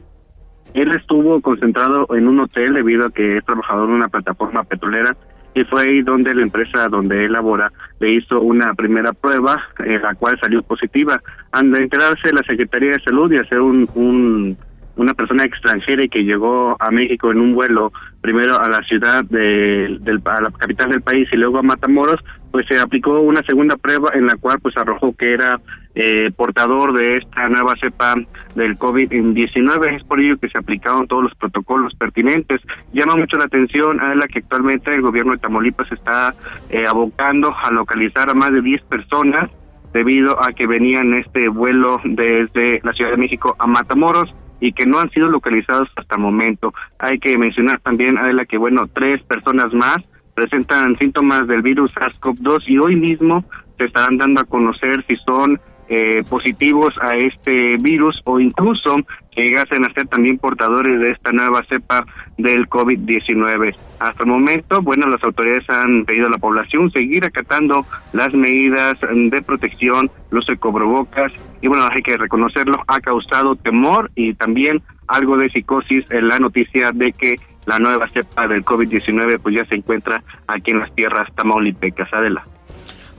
Él estuvo concentrado en un hotel debido a que es trabajador en una plataforma petrolera y fue ahí donde la empresa donde él labora le hizo una primera prueba, en la cual salió positiva. Al enterarse la Secretaría de Salud y hacer un, un una persona extranjera y que llegó a México en un vuelo primero a la ciudad de, del a la capital del país y luego a Matamoros pues se aplicó una segunda prueba en la cual pues arrojó que era eh, portador de esta nueva cepa del COVID-19. Es por ello que se aplicaron todos los protocolos pertinentes. Llama mucho la atención a la que actualmente el gobierno de Tamaulipas está eh, abocando a localizar a más de 10 personas debido a que venían este vuelo desde la Ciudad de México a Matamoros y que no han sido localizados hasta el momento. Hay que mencionar también, Adela, que bueno, tres personas más presentan síntomas del virus SARS-CoV-2 y hoy mismo se estarán dando a conocer si son eh, positivos a este virus o incluso que llegasen a ser también portadores de esta nueva cepa del COVID-19. Hasta el momento, bueno, las autoridades han pedido a la población seguir acatando las medidas de protección, los ecobrovocas, y bueno, hay que reconocerlo, ha causado temor y también algo de psicosis en la noticia de que la nueva cepa del COVID-19 pues ya se encuentra aquí en las tierras tamaulipecas. Adela.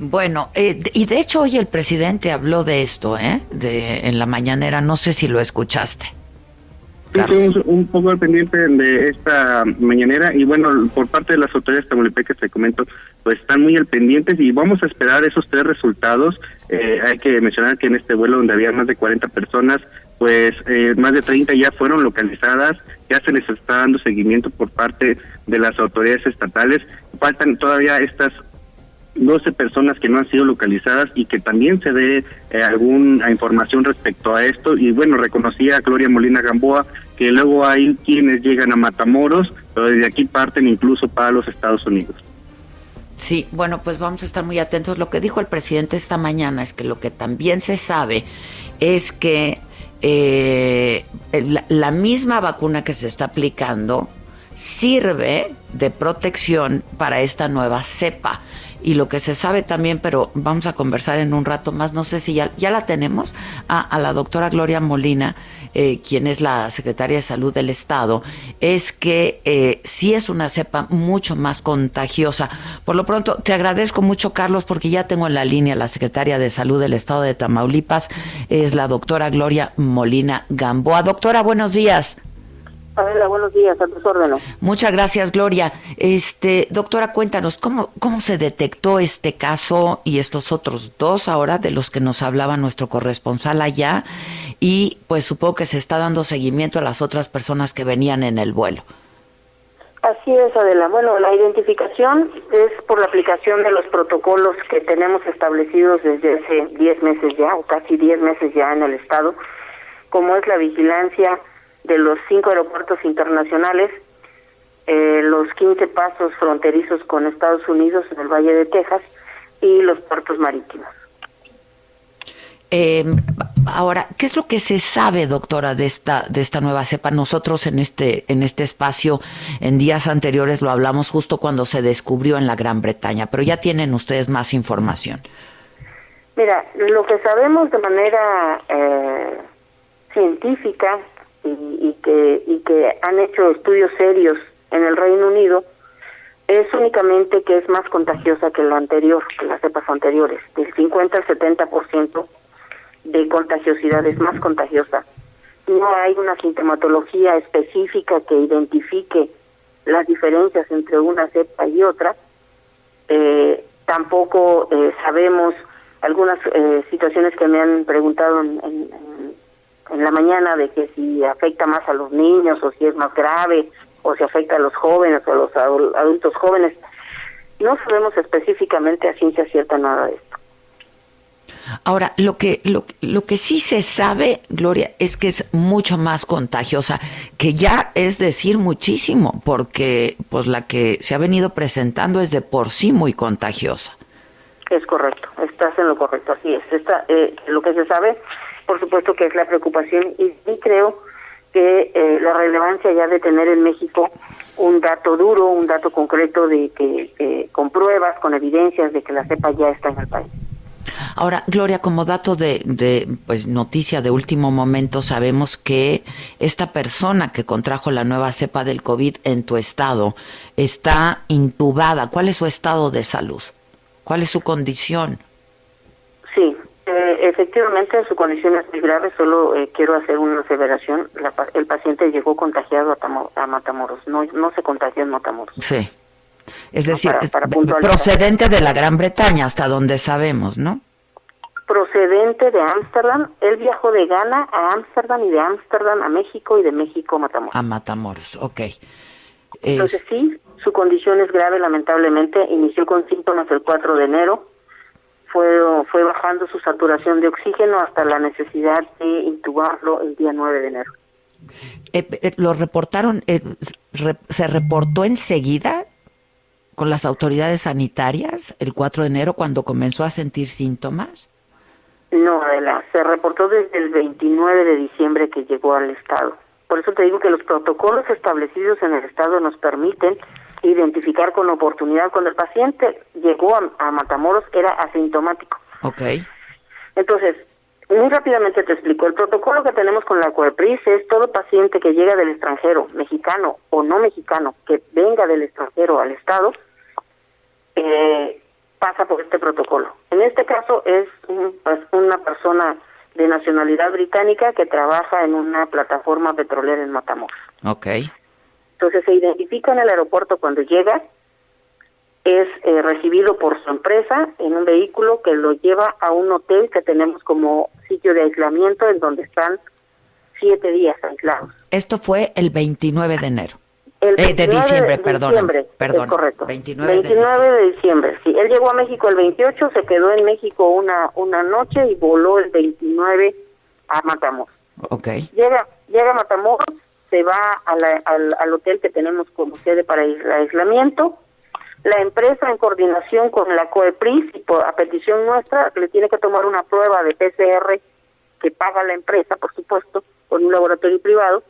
Bueno, eh, y de hecho hoy el presidente habló de esto, ¿eh? De, en la mañanera, no sé si lo escuchaste. Sí, estuvimos un poco al pendiente de esta mañanera y bueno, por parte de las autoridades tamaulipecas, te comento, pues están muy al pendiente y vamos a esperar esos tres resultados. Eh, hay que mencionar que en este vuelo donde había más de 40 personas, pues eh, más de 30 ya fueron localizadas, ya se les está dando seguimiento por parte de las autoridades estatales. Faltan todavía estas 12 personas que no han sido localizadas y que también se dé eh, alguna información respecto a esto. Y bueno, reconocía a Gloria Molina Gamboa que luego hay quienes llegan a Matamoros, pero desde aquí parten incluso para los Estados Unidos. Sí, bueno, pues vamos a estar muy atentos. Lo que dijo el presidente esta mañana es que lo que también se sabe es que eh, la misma vacuna que se está aplicando sirve de protección para esta nueva cepa y lo que se sabe también, pero vamos a conversar en un rato más, no sé si ya, ya la tenemos, a, la doctora Gloria Molina, eh, quien es la secretaria de Salud del Estado, es que eh, sí es una cepa mucho más contagiosa. Por lo pronto, te agradezco mucho, Carlos, porque ya tengo en la línea la secretaria de Salud del Estado de Tamaulipas, es la doctora Gloria Molina Gamboa. Doctora, buenos días. Hola, buenos días, a tus órdenes. Muchas gracias, Gloria. Este, doctora, cuéntanos, ¿cómo, ¿cómo se detectó este caso y estos otros dos ahora de los que nos hablaba nuestro corresponsal allá? Y pues supongo que se está dando seguimiento a las otras personas que venían en el vuelo. Así es, Adela. Bueno, la identificación es por la aplicación de los protocolos que tenemos establecidos desde hace 10 meses ya, o casi 10 meses ya en el Estado, como es la vigilancia de los cinco aeropuertos internacionales, eh, los 15 pasos fronterizos con Estados Unidos en el Valle de Texas y los puertos marítimos. Eh, ahora, ¿qué es lo que se sabe, doctora, de esta de esta nueva cepa? Nosotros en este en este espacio en días anteriores lo hablamos justo cuando se descubrió en la Gran Bretaña, pero ya tienen ustedes más información. Mira, lo que sabemos de manera eh, científica y, y, que y que han hecho estudios serios en el Reino Unido es únicamente que es más contagiosa que la anterior, que las cepas anteriores, del 50 al 70 por ciento de contagiosidad es más contagiosa. No hay una sintomatología específica que identifique las diferencias entre una cepa y otra. Eh, tampoco eh, sabemos algunas eh, situaciones que me han preguntado en, en, la mañana de que si afecta más a los niños o si es más grave o si afecta a los jóvenes o a los adultos jóvenes. No sabemos específicamente a ciencia cierta nada de esto. Ahora, lo que, lo, lo, que sí se sabe, Gloria, es que es mucho más contagiosa, que ya es decir muchísimo, porque pues la que se ha venido presentando es de por sí muy contagiosa. Es correcto, estás en lo correcto, así es. Esta, eh, lo que se sabe, por supuesto que es la preocupación y, y creo que eh, la relevancia ya de tener en México un dato duro, un dato concreto de que eh, con pruebas, con evidencias de que la cepa ya está en el país. Ahora, Gloria, como dato de, de, pues noticia de último momento, sabemos que esta persona que contrajo la nueva cepa del COVID en tu estado está intubada. ¿Cuál es su estado de salud? ¿Cuál es su condición? Sí, eh, efectivamente su condición es muy grave. Solo eh, quiero hacer una aseveración. La, el paciente llegó contagiado a, Tamo, a Matamoros. No, no se contagió en Matamoros. Sí. Es decir, no, para, para procedente de la Gran Bretaña, hasta donde sabemos, ¿no? Procedente de Ámsterdam. Él viajó de Ghana a Ámsterdam y de Ámsterdam a México y de México a Matamoros. A Matamoros, ok. Entonces es... sí, su condición es grave, lamentablemente. Inició con síntomas el 4 de enero. Fue, fue bajando su saturación de oxígeno hasta la necesidad de intubarlo el día 9 de enero. Eh, eh, ¿Lo reportaron? Eh, re, ¿Se reportó enseguida? con las autoridades sanitarias el 4 de enero cuando comenzó a sentir síntomas? No, Adela, se reportó desde el 29 de diciembre que llegó al Estado. Por eso te digo que los protocolos establecidos en el Estado nos permiten identificar con oportunidad. Cuando el paciente llegó a, a Matamoros era asintomático. Ok. Entonces, muy rápidamente te explico. El protocolo que tenemos con la COEPRIS es todo paciente que llega del extranjero, mexicano o no mexicano, que venga del extranjero al Estado, eh, pasa por este protocolo. En este caso es un, pues, una persona de nacionalidad británica que trabaja en una plataforma petrolera en Matamoros. Ok. Entonces se identifica en el aeropuerto cuando llega, es eh, recibido por su empresa en un vehículo que lo lleva a un hotel que tenemos como sitio de aislamiento en donde están siete días aislados. Esto fue el 29 de enero. El eh, de diciembre, de perdón. diciembre, Perdón. correcto. 29, 29 de, diciembre. Sí, él llegó a México el 28, se quedó en México una una noche y voló el 29 a Matamoros. Ok. Llega llega a Matamoros, se va a la, al, al hotel que tenemos como sede para el aislamiento. La empresa, en coordinación con la COEPRIS y por, a petición nuestra, le tiene que tomar una prueba de PCR que paga la empresa, por supuesto, con un laboratorio privado,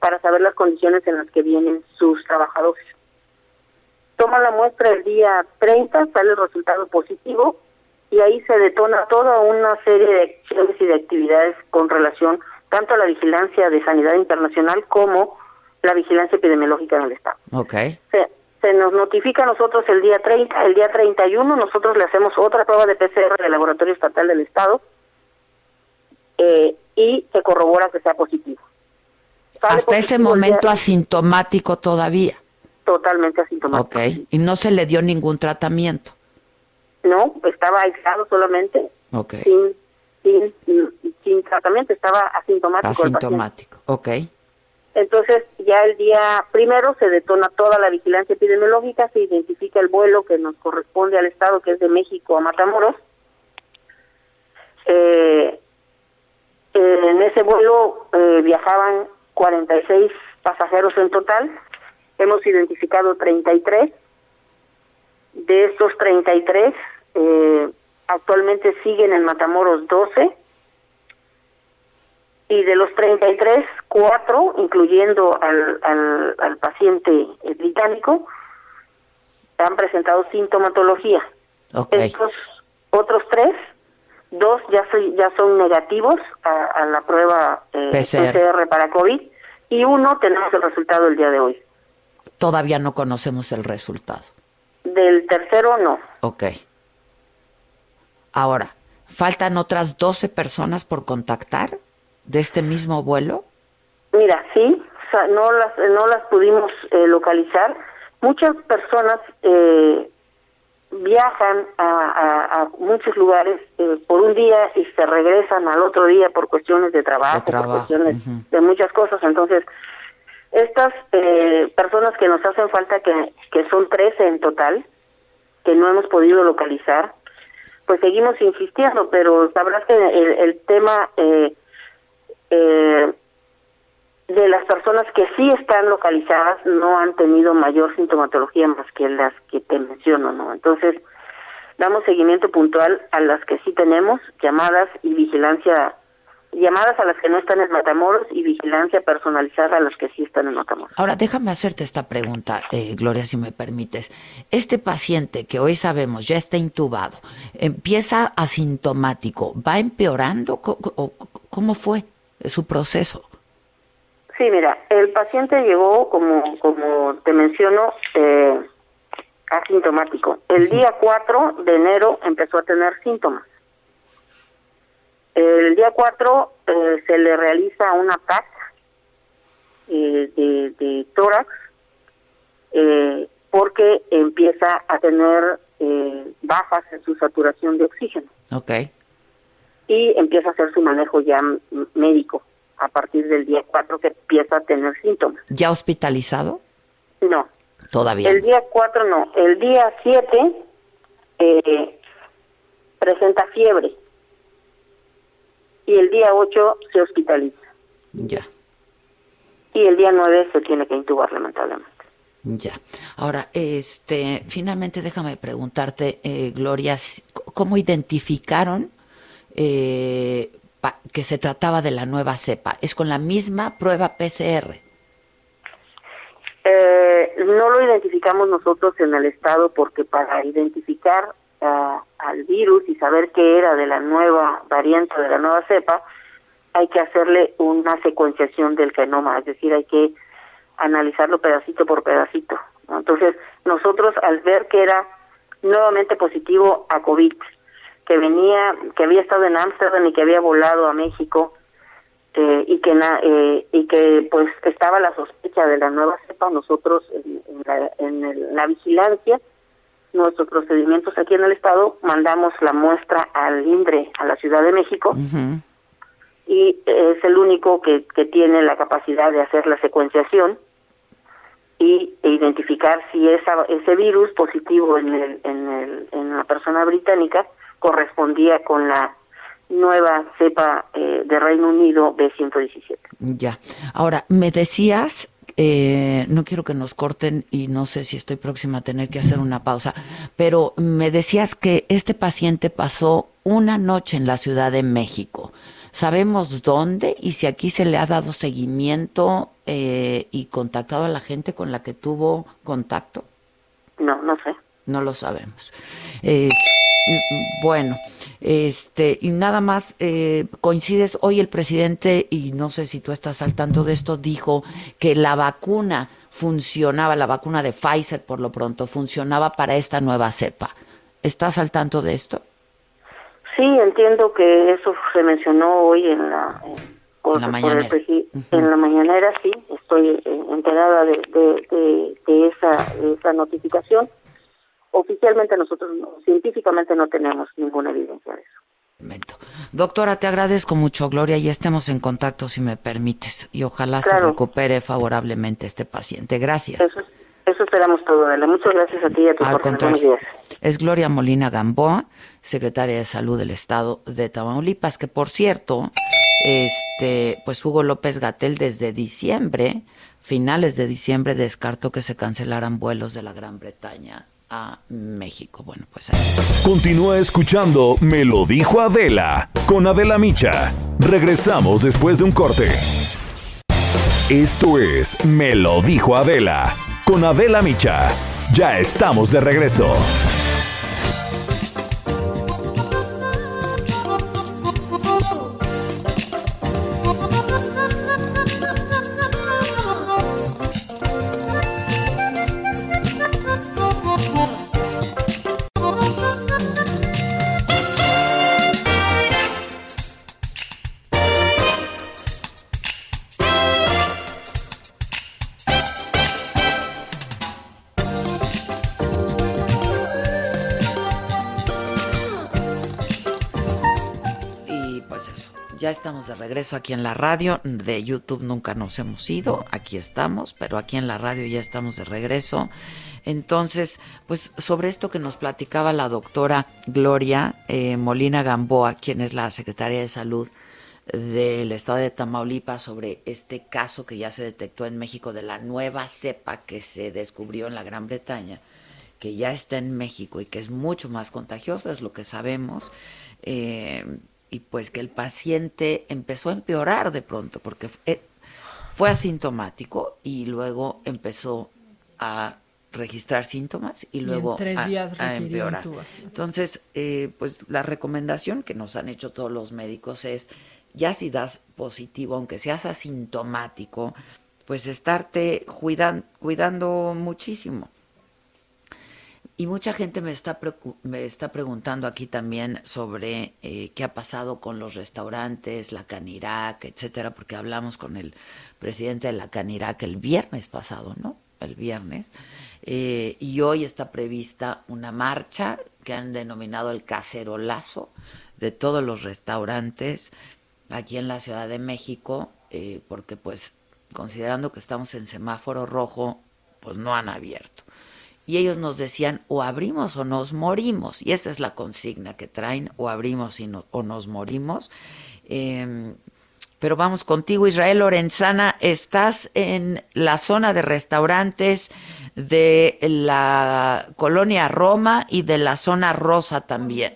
para saber las condiciones en las que vienen sus trabajadores. Toma la muestra el día 30, sale el resultado positivo y ahí se detona toda una serie de acciones y de actividades con relación tanto la vigilancia de sanidad internacional como la vigilancia epidemiológica en el Estado. Okay. Se, se nos notifica a nosotros el día 30, el día 31 nosotros le hacemos otra prueba de PCR del Laboratorio Estatal del Estado eh, y se corrobora que sea positivo. Sale Hasta ese momento día... asintomático todavía. Totalmente asintomático. Ok, y no se le dio ningún tratamiento. No, estaba aislado solamente. Ok. Sin, sin, sin tratamiento, estaba asintomático. Asintomático, ok. Entonces, ya el día primero se detona toda la vigilancia epidemiológica, se identifica el vuelo que nos corresponde al Estado, que es de México a Matamoros. Eh, en ese vuelo eh, viajaban 46 pasajeros en total. Hemos identificado 33. De estos 33, eh, actualmente siguen en Matamoros 12 y de los 33, cuatro, incluyendo al, al, al paciente británico, han presentado sintomatología. Estos otros tres, dos ya, soy, ya son negativos a, la prueba eh, PCR. para COVID y uno tenemos el resultado el día de hoy. Todavía no conocemos el resultado. Del tercero no. Ok. Ahora, ¿faltan otras 12 personas por contactar? de este mismo vuelo? Mira, sí, no las, no las pudimos eh, localizar. Muchas personas eh, viajan a, muchos lugares eh, por un día y se regresan al otro día por cuestiones de trabajo, por cuestiones de muchas cosas. Entonces, estas personas que nos hacen falta, que, que son 13 en total, que no hemos podido localizar, pues seguimos insistiendo, pero sabrás que el, el tema eh, eh, de las personas que sí están localizadas no han tenido mayor sintomatología más que las que te menciono, ¿no? Entonces, damos seguimiento puntual a las que sí tenemos, llamadas y vigilancia, llamadas a las que no están en Matamoros y vigilancia personalizada a las que sí están en Matamoros. Ahora, déjame hacerte esta pregunta, eh, Gloria, si me permites. Este paciente que hoy sabemos ya está intubado, empieza asintomático, ¿va empeorando? ¿Cómo fue? su proceso. Sí, mira, el paciente llegó, como, como te menciono, eh, asintomático. El día 4 de enero empezó a tener síntomas. El día 4 eh, se le realiza una PAC eh, de, de, tórax porque empieza a tener bajas en su saturación de oxígeno. Okay y empieza a hacer su manejo ya médico a partir del día 4 que empieza a tener síntomas. ¿Ya hospitalizado? No. Todavía. El día 4 no. El día 7 eh, presenta fiebre y el día 8 se hospitaliza. Ya. Y el día 9 se tiene que intubar lamentablemente. Ya. Ahora, este, finalmente déjame preguntarte, eh, Gloria, ¿cómo identificaron eh, que se trataba de la nueva cepa. ¿Es con la misma prueba PCR? Eh, no lo identificamos nosotros en el Estado porque para identificar ah, al virus y saber qué era de la nueva variante, de la nueva cepa, hay que hacerle una secuenciación del genoma, es decir, hay que analizarlo pedacito por pedacito. Entonces, nosotros al ver que era nuevamente positivo a COVID, que venía, que había estado en Ámsterdam y que había volado a México eh, y que eh, y que pues estaba la sospecha de la nueva cepa. Nosotros en, la, en la vigilancia, nuestros procedimientos aquí en el estado, mandamos la muestra al INDRE, a la Ciudad de México. Y es el único que, que tiene la capacidad de hacer la secuenciación y e identificar si esa, ese virus positivo en, el, en, el, en la persona británica correspondía con la nueva cepa eh, de Reino Unido B117. Ya. Ahora, me decías, eh, no quiero que nos corten y no sé si estoy próxima a tener que hacer una pausa, pero me decías que este paciente pasó una noche en la Ciudad de México. ¿Sabemos dónde y si aquí se le ha dado seguimiento eh, y contactado a la gente con la que tuvo contacto? No, no sé. No lo sabemos. Bueno, este, y nada más eh, coincides, hoy el presidente, y no sé si tú estás al tanto de esto, dijo que la vacuna funcionaba, la vacuna de Pfizer por lo pronto, funcionaba para esta nueva cepa. ¿Estás al tanto de esto? Sí, entiendo que eso se mencionó hoy en la, en la mañanera. En la mañanera, sí, estoy eh, enterada de, de, de, esa, de esa notificación oficialmente nosotros científicamente no tenemos ninguna evidencia de eso. Doctora, te agradezco mucho, Gloria, y estemos en contacto si me permites. Y ojalá se recupere favorablemente este paciente. Gracias. Eso, esperamos todo, Adela. Muchas gracias a ti y a tu Al contrario. Es Gloria Molina Gamboa, secretaria de Salud del Estado de Tamaulipas, que por cierto, este, pues Hugo López Gatel desde diciembre, finales de diciembre, descartó que se cancelaran vuelos de la Gran Bretaña a México. Bueno, pues ahí. Continúa escuchando Me lo dijo Adela con Adela Micha. Regresamos después de un corte. Esto es Me lo dijo Adela con Adela Micha. Ya estamos de regreso. Estamos de regreso aquí en la radio. De YouTube nunca nos hemos ido, aquí estamos, pero aquí en la radio ya estamos de regreso. Entonces, pues sobre esto que nos platicaba la doctora Gloria eh, Molina Gamboa, quien es la secretaria de salud del estado de Tamaulipas, sobre este caso que ya se detectó en México de la nueva cepa que se descubrió en la Gran Bretaña, que ya está en México y que es mucho más contagiosa, es lo que sabemos. Eh, y pues que el paciente empezó a empeorar de pronto porque fue, fue asintomático y luego empezó a registrar síntomas y luego a, empeorar. Entonces, eh, pues la recomendación que nos han hecho todos los médicos es, ya si das positivo, aunque seas asintomático, pues estarte cuidando muchísimo. Y mucha gente me está, me está preguntando aquí también sobre eh, qué ha pasado con los restaurantes, la Canirac, etcétera, porque hablamos con el presidente de la Canirac el viernes pasado, ¿no? El viernes. Eh, y hoy está prevista una marcha que han denominado el cacerolazo de todos los restaurantes aquí en la Ciudad de México, eh, porque pues considerando que estamos en semáforo rojo, pues no han abierto y ellos nos decían o abrimos o nos morimos. Y esa es la consigna que traen o abrimos y o nos morimos. Em, pero vamos contigo Israel Lorenzana estás en la zona de restaurantes de la colonia Roma y de la zona Rosa también.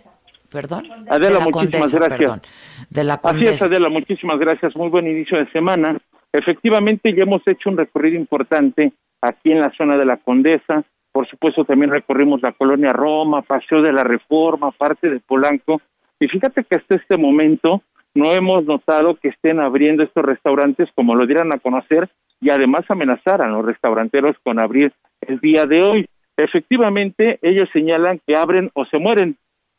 Perdón Adela muchísimas gracias. de la Así es Adela muchísimas gracias. Muy buen inicio de semana. Efectivamente ya hemos hecho un recorrido importante aquí en la zona de la Condesa por supuesto también recorrimos la colonia Roma, Paseo de la Reforma, parte de Polanco, y fíjate que hasta este momento no hemos notado que estén abriendo estos restaurantes como lo dieran a conocer y además amenazaran los restauranteros con abrir el día de hoy. Efectivamente, ellos señalan que abren o se mueren.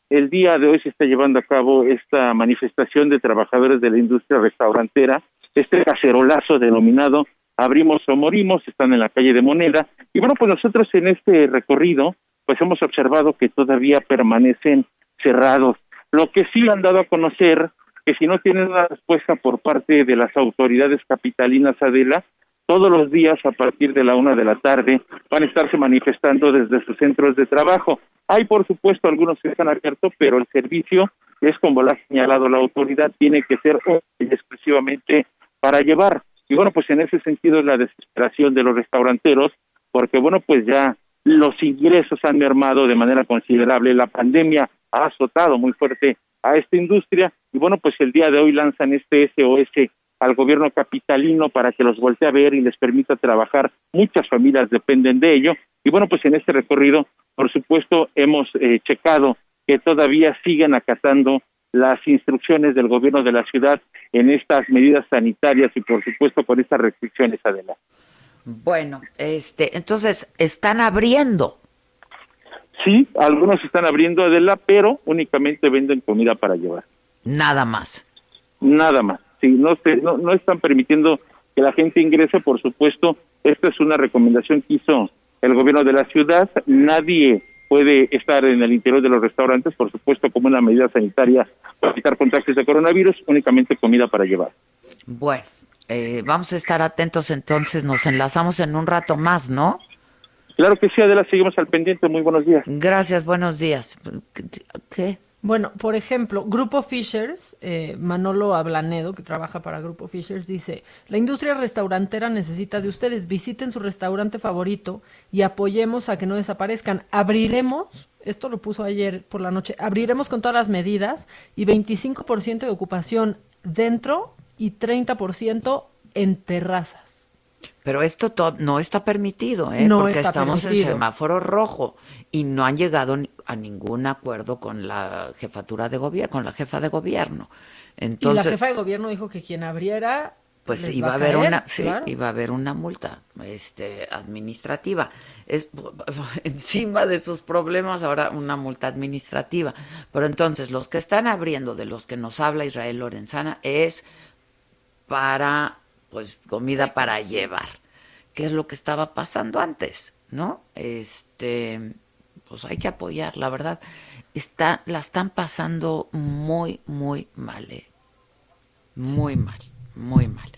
El día de hoy se está llevando a cabo esta manifestación de trabajadores de la industria restaurantera, este cacerolazo denominado abrimos o morimos, están en la calle de Moneda. Y bueno, pues nosotros en este recorrido, pues hemos observado que todavía permanecen cerrados. Lo que sí han dado a conocer, que si no tienen una respuesta por parte de las autoridades capitalinas Adela, todos los días a partir de la una de la tarde van a estarse manifestando desde sus centros de trabajo. Hay, por supuesto, algunos que están abiertos, pero el servicio es como lo ha señalado la autoridad, tiene que ser exclusivamente para llevar y bueno, pues en ese sentido es la desesperación de los restauranteros, porque bueno, pues ya los ingresos han mermado de manera considerable, la pandemia ha azotado muy fuerte a esta industria y bueno, pues el día de hoy lanzan este SOS al gobierno capitalino para que los voltee a ver y les permita trabajar. Muchas familias dependen de ello y bueno, pues en este recorrido, por supuesto, hemos eh, checado que todavía siguen acatando las instrucciones del gobierno de la ciudad en estas medidas sanitarias y por supuesto con estas restricciones adelante. Bueno, este, entonces están abriendo. Sí, algunos están abriendo Adela, pero únicamente venden comida para llevar. Nada más. Nada más. Sí, no, no, no están permitiendo que la gente ingrese, por supuesto. Esta es una recomendación que hizo el gobierno de la ciudad. Nadie puede estar en el interior de los restaurantes, por supuesto, como una medida sanitaria para evitar contagios de coronavirus, únicamente comida para llevar. Bueno, eh, vamos a estar atentos entonces, nos enlazamos en un rato más, ¿no? Claro que sí, Adela, seguimos al pendiente. Muy buenos días. Gracias, buenos días. ¿Qué? Bueno, por ejemplo, Grupo Fishers, eh, Manolo Ablanedo, que trabaja para Grupo Fishers, dice, la industria restaurantera necesita de ustedes, visiten su restaurante favorito y apoyemos a que no desaparezcan. Abriremos, esto lo puso ayer por la noche, abriremos con todas las medidas y 25% de ocupación dentro y 30% en terrazas. Pero esto no está permitido, ¿eh? porque estamos en semáforo rojo y no han llegado a ningún acuerdo con la jefatura de gobierno, con la jefa de gobierno. Entonces, y la jefa de gobierno dijo que quien abriera pues iba a, haber una sí, iba a haber una multa este administrativa es *laughs* encima de sus problemas ahora una multa administrativa pero entonces los que están abriendo de los que nos habla Israel Lorenzana es para pues comida para llevar, que es lo que estaba pasando antes, ¿no? Este, pues hay que apoyar, la verdad, está, la están pasando muy, muy mal, ¿eh? muy mal, muy mal.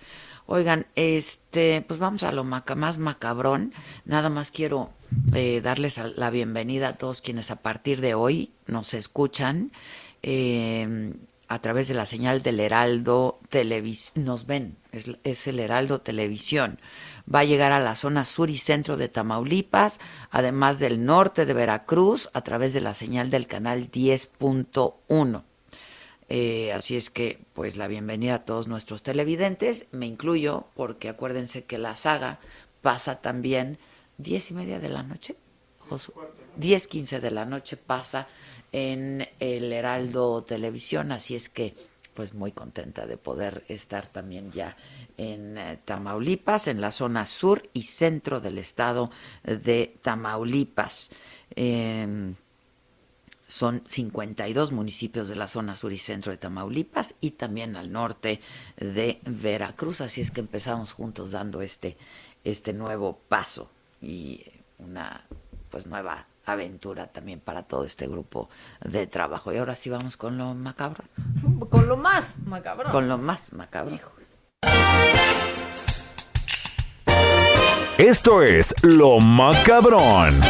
Oigan, este, pues vamos a lo más macabrón. Nada más quiero eh, darles la bienvenida a todos quienes a partir de hoy nos escuchan. Eh, a través de la señal del Heraldo Televisión, nos ven, es, el Heraldo Televisión. Va a llegar a la zona sur y centro de Tamaulipas, además del norte de Veracruz, a través de la señal del canal 10.1. Eh, así es que, pues la bienvenida a todos nuestros televidentes, me incluyo, porque acuérdense que la saga pasa también diez y media de la noche, diez quince de la noche pasa en el Heraldo Televisión, así es que pues muy contenta de poder estar también ya en eh, Tamaulipas, en la zona sur y centro del estado de Tamaulipas. Em, son 52 municipios de la zona sur y centro de Tamaulipas y también al norte de Veracruz, así es que empezamos juntos dando este, este nuevo paso y una pues nueva aventura también para todo este grupo de trabajo. Y ahora sí vamos con lo macabro. Con lo más macabro. Con lo más macabro. Esto es lo macabrón.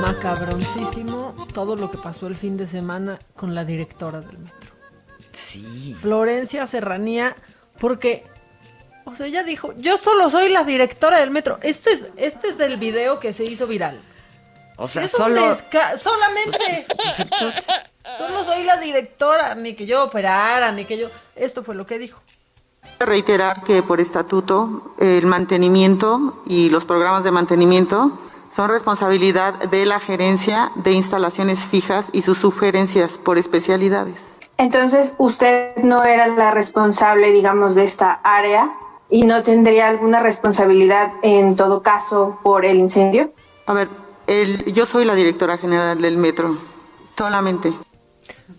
Macabroncísimo todo lo que pasó el fin de semana con la directora del metro. Sí. Florencia Serranía, porque o sea, ella dijo, yo solo soy la directora del metro. Este es, este es el video que se hizo viral. O sea, solo... Solamente... solo soy la directora, ni que yo operara, ni que yo... Esto fue lo que dijo. Reiterar que por estatuto el mantenimiento y los programas de mantenimiento son responsabilidad de la gerencia de instalaciones fijas y sus sugerencias por especialidades. Entonces, usted no era la responsable, digamos, de esta área y no tendría alguna responsabilidad en todo caso por el incendio? A ver, el, yo soy la directora general del metro, solamente.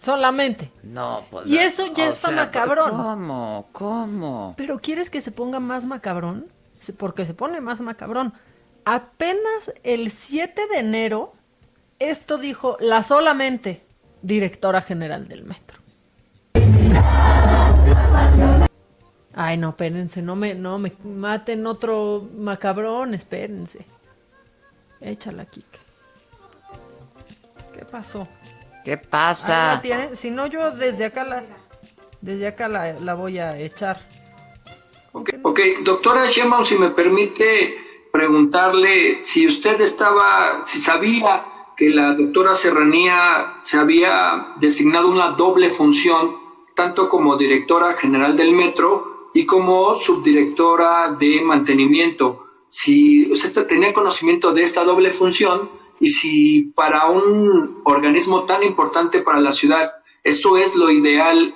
Solamente. No, pues. Y eso ya está macabrón. ¿Cómo? ¿Cómo? Pero ¿quieres que se ponga más macabrón? Porque se pone más macabrón. Apenas el 7 de enero, esto dijo la solamente directora general del metro. Ay, no, espérense, no me, no me maten otro macabrón, espérense. Échala, Kike. ¿Qué pasó? ¿Qué pasa? Si no, yo desde acá la, desde acá la, voy a echar. Ok, okay. doctora Sheinbaum, si me permite preguntarle si usted estaba, si sabía que la doctora Serranía se había designado una doble función, tanto como directora general del metro, y como subdirectora de mantenimiento. Si usted tenía conocimiento de esta doble función y si para un organismo tan importante para la ciudad esto es lo ideal,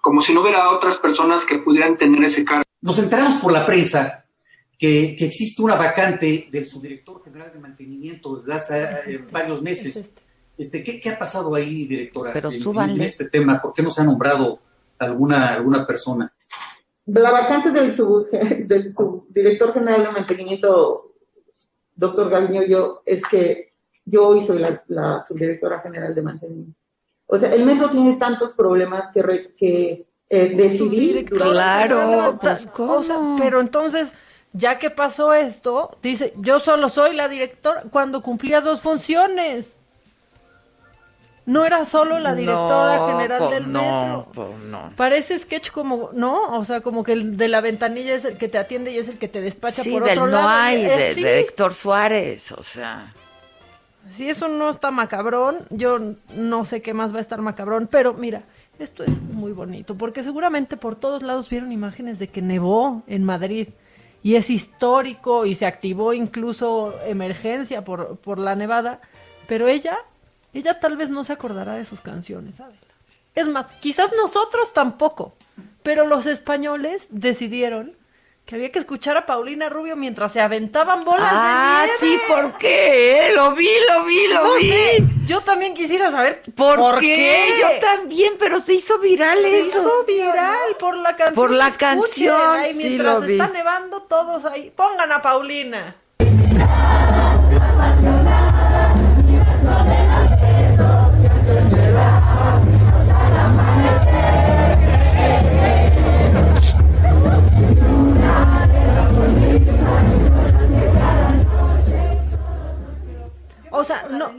como si no hubiera otras personas que pudieran tener ese cargo. Nos enteramos por la prensa que, que existe una vacante del subdirector general de mantenimiento desde hace eh, varios meses. Este, ¿qué, ¿qué, ha pasado ahí, directora, Pero en, en, este tema? ¿Por qué no se ha nombrado alguna, alguna persona? La vacante del, sub, *laughs* del subdirector general de mantenimiento, doctor Galiño, yo, es que yo hoy soy la, subdirectora general de mantenimiento. O sea, el metro tiene tantos problemas que, que eh, decidir. Claro, pues, pero entonces, ya que pasó esto, dice, yo solo soy la directora cuando cumplía dos funciones. No era solo la directora general del no, metro. Pues no. Parece sketch como, ¿no? O sea, como que el de la ventanilla es el que te atiende y es el que te despacha sí, por del otro no lado. hay, de, de Héctor Suárez, o sea. Si eso no está macabrón, yo no sé qué más va a estar macabrón, pero mira, esto es muy bonito, porque seguramente por todos lados vieron imágenes de que nevó en Madrid y es histórico y se activó incluso emergencia por, por la nevada, pero ella, ella tal vez no se acordará de sus canciones, Adela. Es más, quizás nosotros tampoco, pero los españoles decidieron que había que escuchar a Paulina Rubio mientras se aventaban bolas Ah, de nieve. sí, ¿por qué? Lo vi, lo vi, lo No vi. sé, Yo también quisiera saber ¿Por, por, qué? Yo también, pero se hizo viral Se eso. hizo viral por la canción. Por la Escuchen, canción, ahí sí mientras lo vi. está nevando todos ahí. Pongan a Paulina. O sea, no,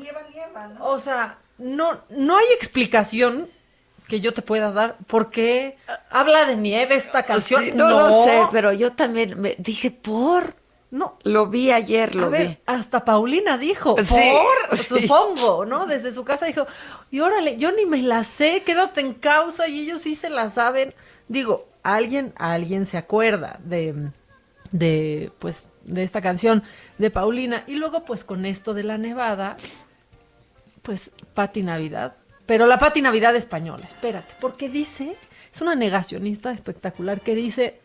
o sea, no, no hay explicación que yo te pueda dar por qué habla de nieve esta canción. Sí, no, lo sé, pero yo también me dije, ¿por? No. Lo vi ayer, lo A ver, vi. hasta Paulina dijo, Sí, por, *laughs* sí. supongo, ¿no? Desde su casa dijo, y órale, yo ni me la sé, quédate en causa, y ellos sí se la saben. Digo, alguien, alguien se acuerda de, de, pues, de esta canción de Paulina. Y luego, pues, con esto de la nevada, pues, Pati Navidad. Pero la Pati Navidad española, espérate, porque dice, es una negacionista espectacular que dice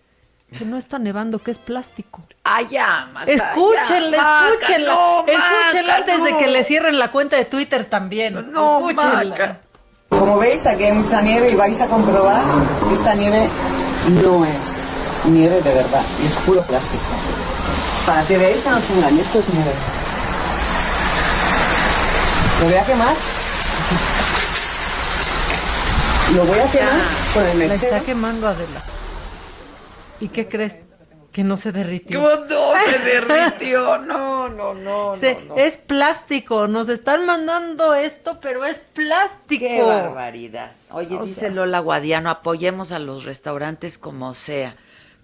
que no está nevando, que es plástico. Ah, ya, Maca, Escúchenla, ya, Maca, escúchenla. no, escúchenla Maca, antes de que le cierren la cuenta de Twitter también. No, escúchenla. Maca. Como veis, aquí hay mucha nieve y vais a comprobar que esta nieve no es nieve de verdad y es puro plástico. Para que veáis que no os engañe, esto es nieve. Lo voy a quemar. Lo voy a quemar con el La está quemando Adela. ¿Y qué crees? Que no se derritió. ¿Cómo no se derritió? *laughs* No, no, no, Se- no, no. Es plástico. Nos están mandando esto, pero es plástico. Qué barbaridad. Oye, O dice sea- Lola Guadiano, apoyemos a los restaurantes como sea.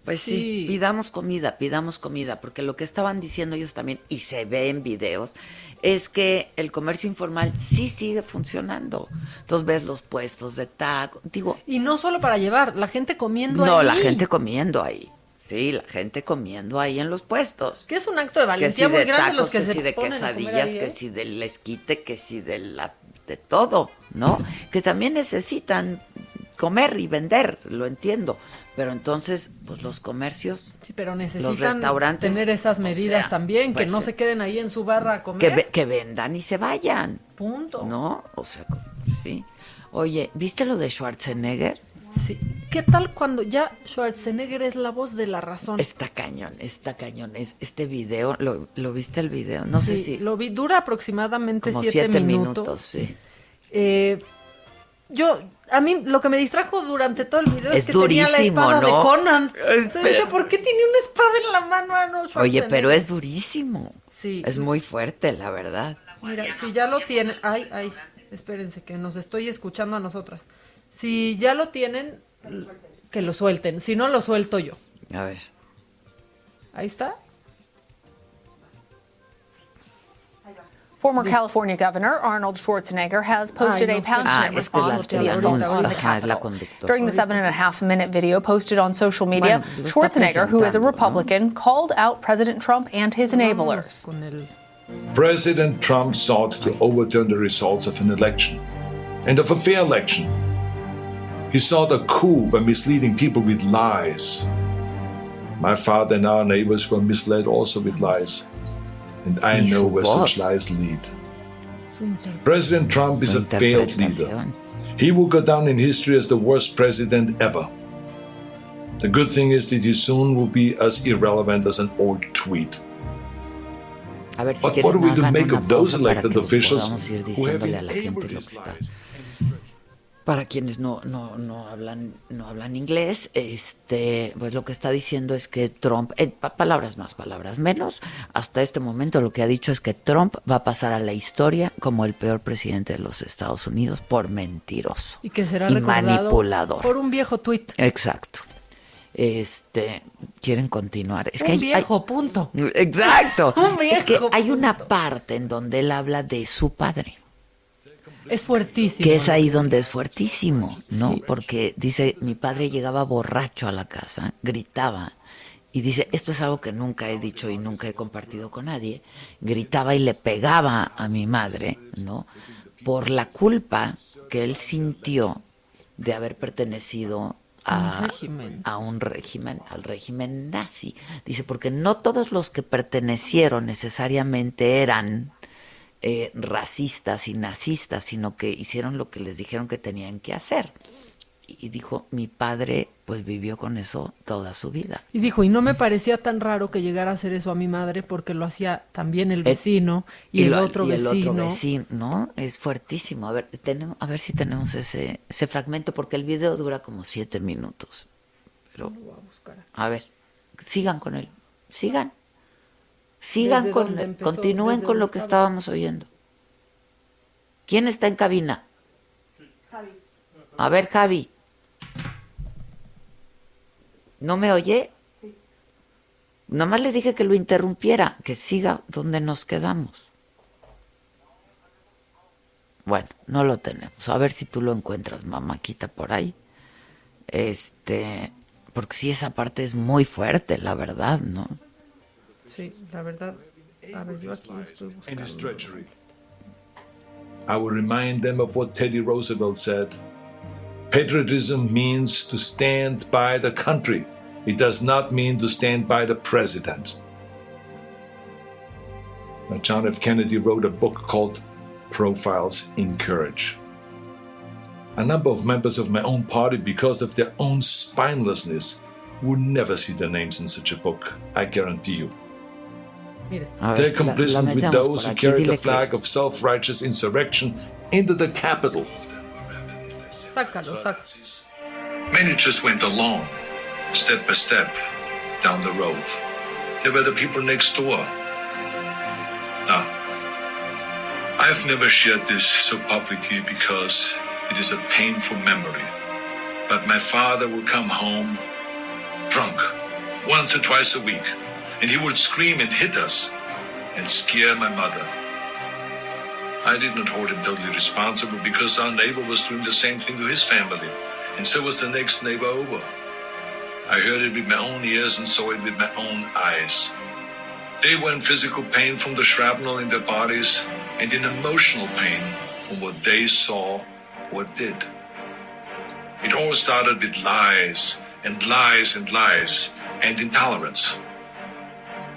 Pues sí. Sí. pidamos comida, pidamos comida, porque lo que estaban diciendo ellos también, y se ve en videos, es que el comercio informal sí sigue funcionando. Entonces ves los puestos de taco, digo, Y no solo para llevar, la gente comiendo no, ahí. la gente comiendo ahí. Sí, la gente comiendo ahí en los puestos. Que es un acto de Que valentía si muy de grande tacos, los que, que se si de ponen quesadillas, ahí, que ¿eh? si del esquite, que si de la de todo, ¿no? Que también necesitan comer y vender, lo entiendo. Pero entonces, pues los comercios, Sí, pero los necesitan restaurantes, tener esas o medidas sea, también, que pues, no se queden ahí en su barra a comer. que, ve- que vendan y se vayan, Punto. ¿no? O sea, sí. Oye, ¿viste lo de Schwarzenegger? Sí. ¿Qué tal cuando ya Schwarzenegger es la voz de la razón? Está cañón, está cañón. Es- Este video, ¿lo, lo viste el video? No sé si... lo vi, dura aproximadamente como siete, siete minutos. minutos, sí. Eh, yo, a mí lo que me distrajo durante todo el video es, Es que tenía la durísimo, espada de ¿no? Conan. Es- Entonces decía, ¿por qué tiene una espada en la mano Arnold Oye, pero es durísimo. Sí. Es muy fuerte, la verdad. Mira, si ya lo tienen, ay, ay, espérense que nos estoy escuchando a nosotras. Si ya lo tienen, que lo suelten. Si no, lo suelto yo. A ver. Ahí está. Former California Governor Arnold Schwarzenegger has posted a no, passionate Ah, es que es la response to the assault on the Ajá, es la Capitol. During the seven and a half minute video posted on social media, Bueno, lo está Schwarzenegger, who is a. Republican, called out President Trump and his enablers. President Trump sought to overturn the results of an election and of a fair election. He sought a coup by misleading people with lies. My father and our neighbors were misled also with lies. And I know where such lies lead. President Trump is a failed leader. He will go down in history as the worst president ever. The good thing is that he soon will be as irrelevant as an old tweet. A ver si But what do we no do make of those elected officials who have diciéndole a la gente enabled his lies? Para quienes no, no, no hablan, no hablan inglés, este, pues lo que está diciendo es que Trump, pa- palabras más, palabras menos, hasta este momento lo que ha dicho es que Trump va a pasar a la historia como el peor presidente de los Estados Unidos por mentiroso Y que será y manipulador. por un viejo tuit. Exacto. Este, quieren continuar. Es que un hay- hay- viejo, punto. Exacto. *laughs* Un es que viejo, hay una parte en donde él habla de su padre. Es fuertísimo. Que es ahí donde es fuertísimo, ¿no? Porque dice, mi padre llegaba borracho a la casa, gritaba, y dice, esto es algo que nunca he dicho y nunca he compartido con nadie, gritaba y le pegaba a mi madre, ¿no? Por la culpa que él sintió de haber pertenecido a, Un régimen. a un régimen, al régimen nazi. Dice, porque no todos los que pertenecieron necesariamente eran eh, racistas y nazistas, sino que hicieron lo que les dijeron que tenían que hacer. Y dijo, mi padre pues vivió con eso toda su vida. Y dijo, y no me parecía tan raro que llegara a hacer eso a mi madre porque lo hacía también el vecino y, el, lo- otro y el vecino. otro vecino, ¿no? Es fuertísimo. A ver, tenemos, a ver si tenemos ese, ese fragmento, porque el video dura como siete minutos. Pero, a ver, sigan con él, sigan. Sigan con, empezó, continúen con lo que estaba. estábamos oyendo. ¿Quién está en cabina? A ver, Javi. ¿No me oye? Nomás le dije que lo interrumpiera, que siga donde nos quedamos. Bueno, no lo tenemos. A ver si tú lo encuentras, mamáquita, por ahí. Este, porque sí, esa parte es muy fuerte, la verdad, ¿no? Sí, la verdad. A ver, yo aquí estoy buscando. treachery. I will remind them of what Teddy Roosevelt said. Patriotism means to stand by the country. It does not mean to stand by the president. Now, John F. Kennedy wrote a book called Profiles in Courage. A number of members of my own party, because of their own spinelessness, would never see their names in such a book, I guarantee you. Mire. A They're ver, la- la complicit with those who aquí, carried the flag of self righteous insurrection into the Capitol. Sácalo, sácalo. Many just went along, step by step, down the road. They were the people next door. Now, I've never shared this so publicly because it is a painful memory. But my father would come home drunk once or twice a week, and he would scream and hit us and scare my mother. I did not hold him totally responsible because our neighbor was doing the same thing to his family, and so was the next neighbor over. I heard it with my own ears and saw it with my own eyes. They were in physical pain from the shrapnel in their bodies and in emotional pain from what they saw or did. It all started with lies and lies and lies and intolerance.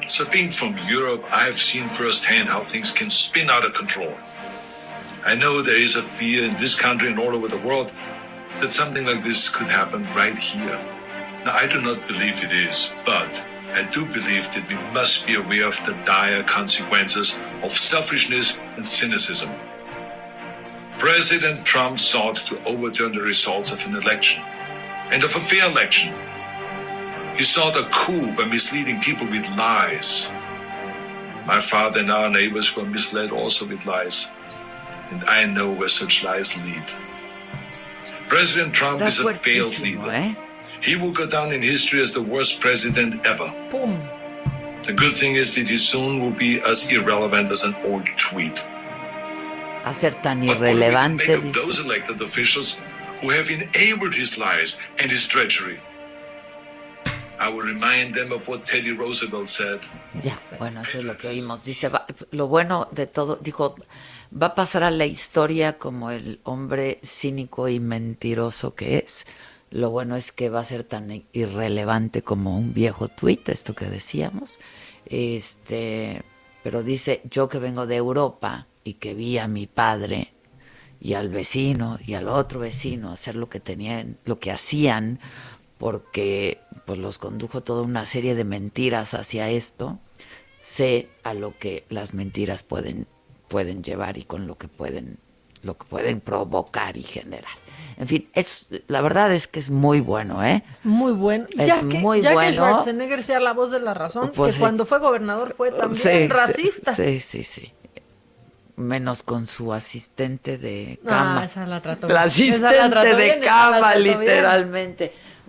So, being from Europe, I've seen firsthand how things can spin out of control. I know there is a fear in this country and all over the world that something like this could happen right here. Now, I do not believe it is, but I do believe that we must be aware of the dire consequences of selfishness and cynicism. President Trump sought to overturn the results of an election and of a fair election. He sought a coup by misleading people with lies. My father and our neighbors were misled also with lies, and I know where such lies lead. President Trump Está is a failed leader. ¿eh? He will go down in history as the worst president ever. Pum. The good thing is that he soon will be as irrelevant as an old tweet. A ser tan What will we make of those elected officials who have enabled his lies and his treachery? I will remind them of what Teddy Roosevelt said. Ya, bueno, eso es lo que oímos. Dice, va- lo bueno de todo, dijo, va a pasar a la historia como el hombre cínico y mentiroso que es. Lo bueno es que va a ser tan irrelevante como un viejo tuit, esto que decíamos. Este, pero dice, yo que vengo de Europa y que vi a mi padre y al vecino y al otro vecino hacer lo que tenían, lo que hacían, porque pues los condujo toda una serie de mentiras hacia esto. Sé a lo que las mentiras pueden pueden llevar y con lo que pueden lo que pueden provocar y generar. En fin, es la verdad es que es muy bueno, ¿eh? Es muy bueno. Es ya que, muy ya bueno. que Schwarzenegger sea la voz de la razón, Pues que sí. cuando fue gobernador fue también Sí, racista. Sí, sí, sí. Menos con su asistente de Ah, cama. esa la trató La bien. asistente Esa la trató de bien, esa la cama, trató bien.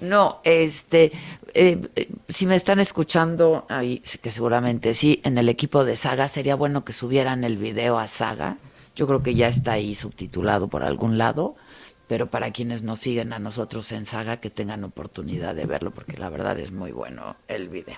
No, este, eh, eh, si me están escuchando, ahí, que seguramente sí, en el equipo de Saga, sería bueno que subieran el video a Saga. Yo creo que ya está ahí subtitulado por algún lado, pero para quienes nos siguen a nosotros en Saga, que tengan oportunidad de verlo, porque la verdad es muy bueno el video.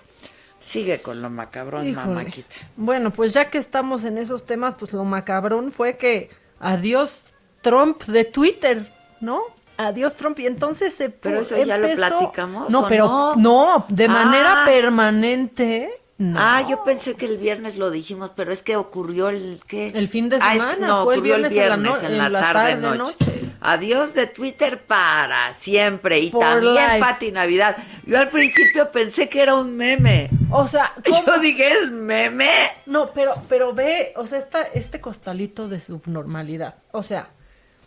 Sigue con lo macabrón, Híjole. mamáquita. Bueno, pues ya que estamos en esos temas, pues lo macabrón fue que adiós Trump de Twitter, ¿no? Adiós Trump y entonces se Pero eso ya lo platicamos, No, ¿o pero no? no, de manera Ah. permanente. no. Ah, yo pensé que el viernes lo dijimos, pero es que ocurrió el ¿qué? El fin de Ah, es semana, que no, fue el ocurrió viernes en la no- en la, tarde, tarde, noche. Adiós de Twitter para siempre y For también life. Pati Navidad. Yo al principio pensé que era un meme. O sea, *laughs* yo dije, ¿es meme? No, pero, pero ve, o sea, esta, este costalito de subnormalidad. O sea,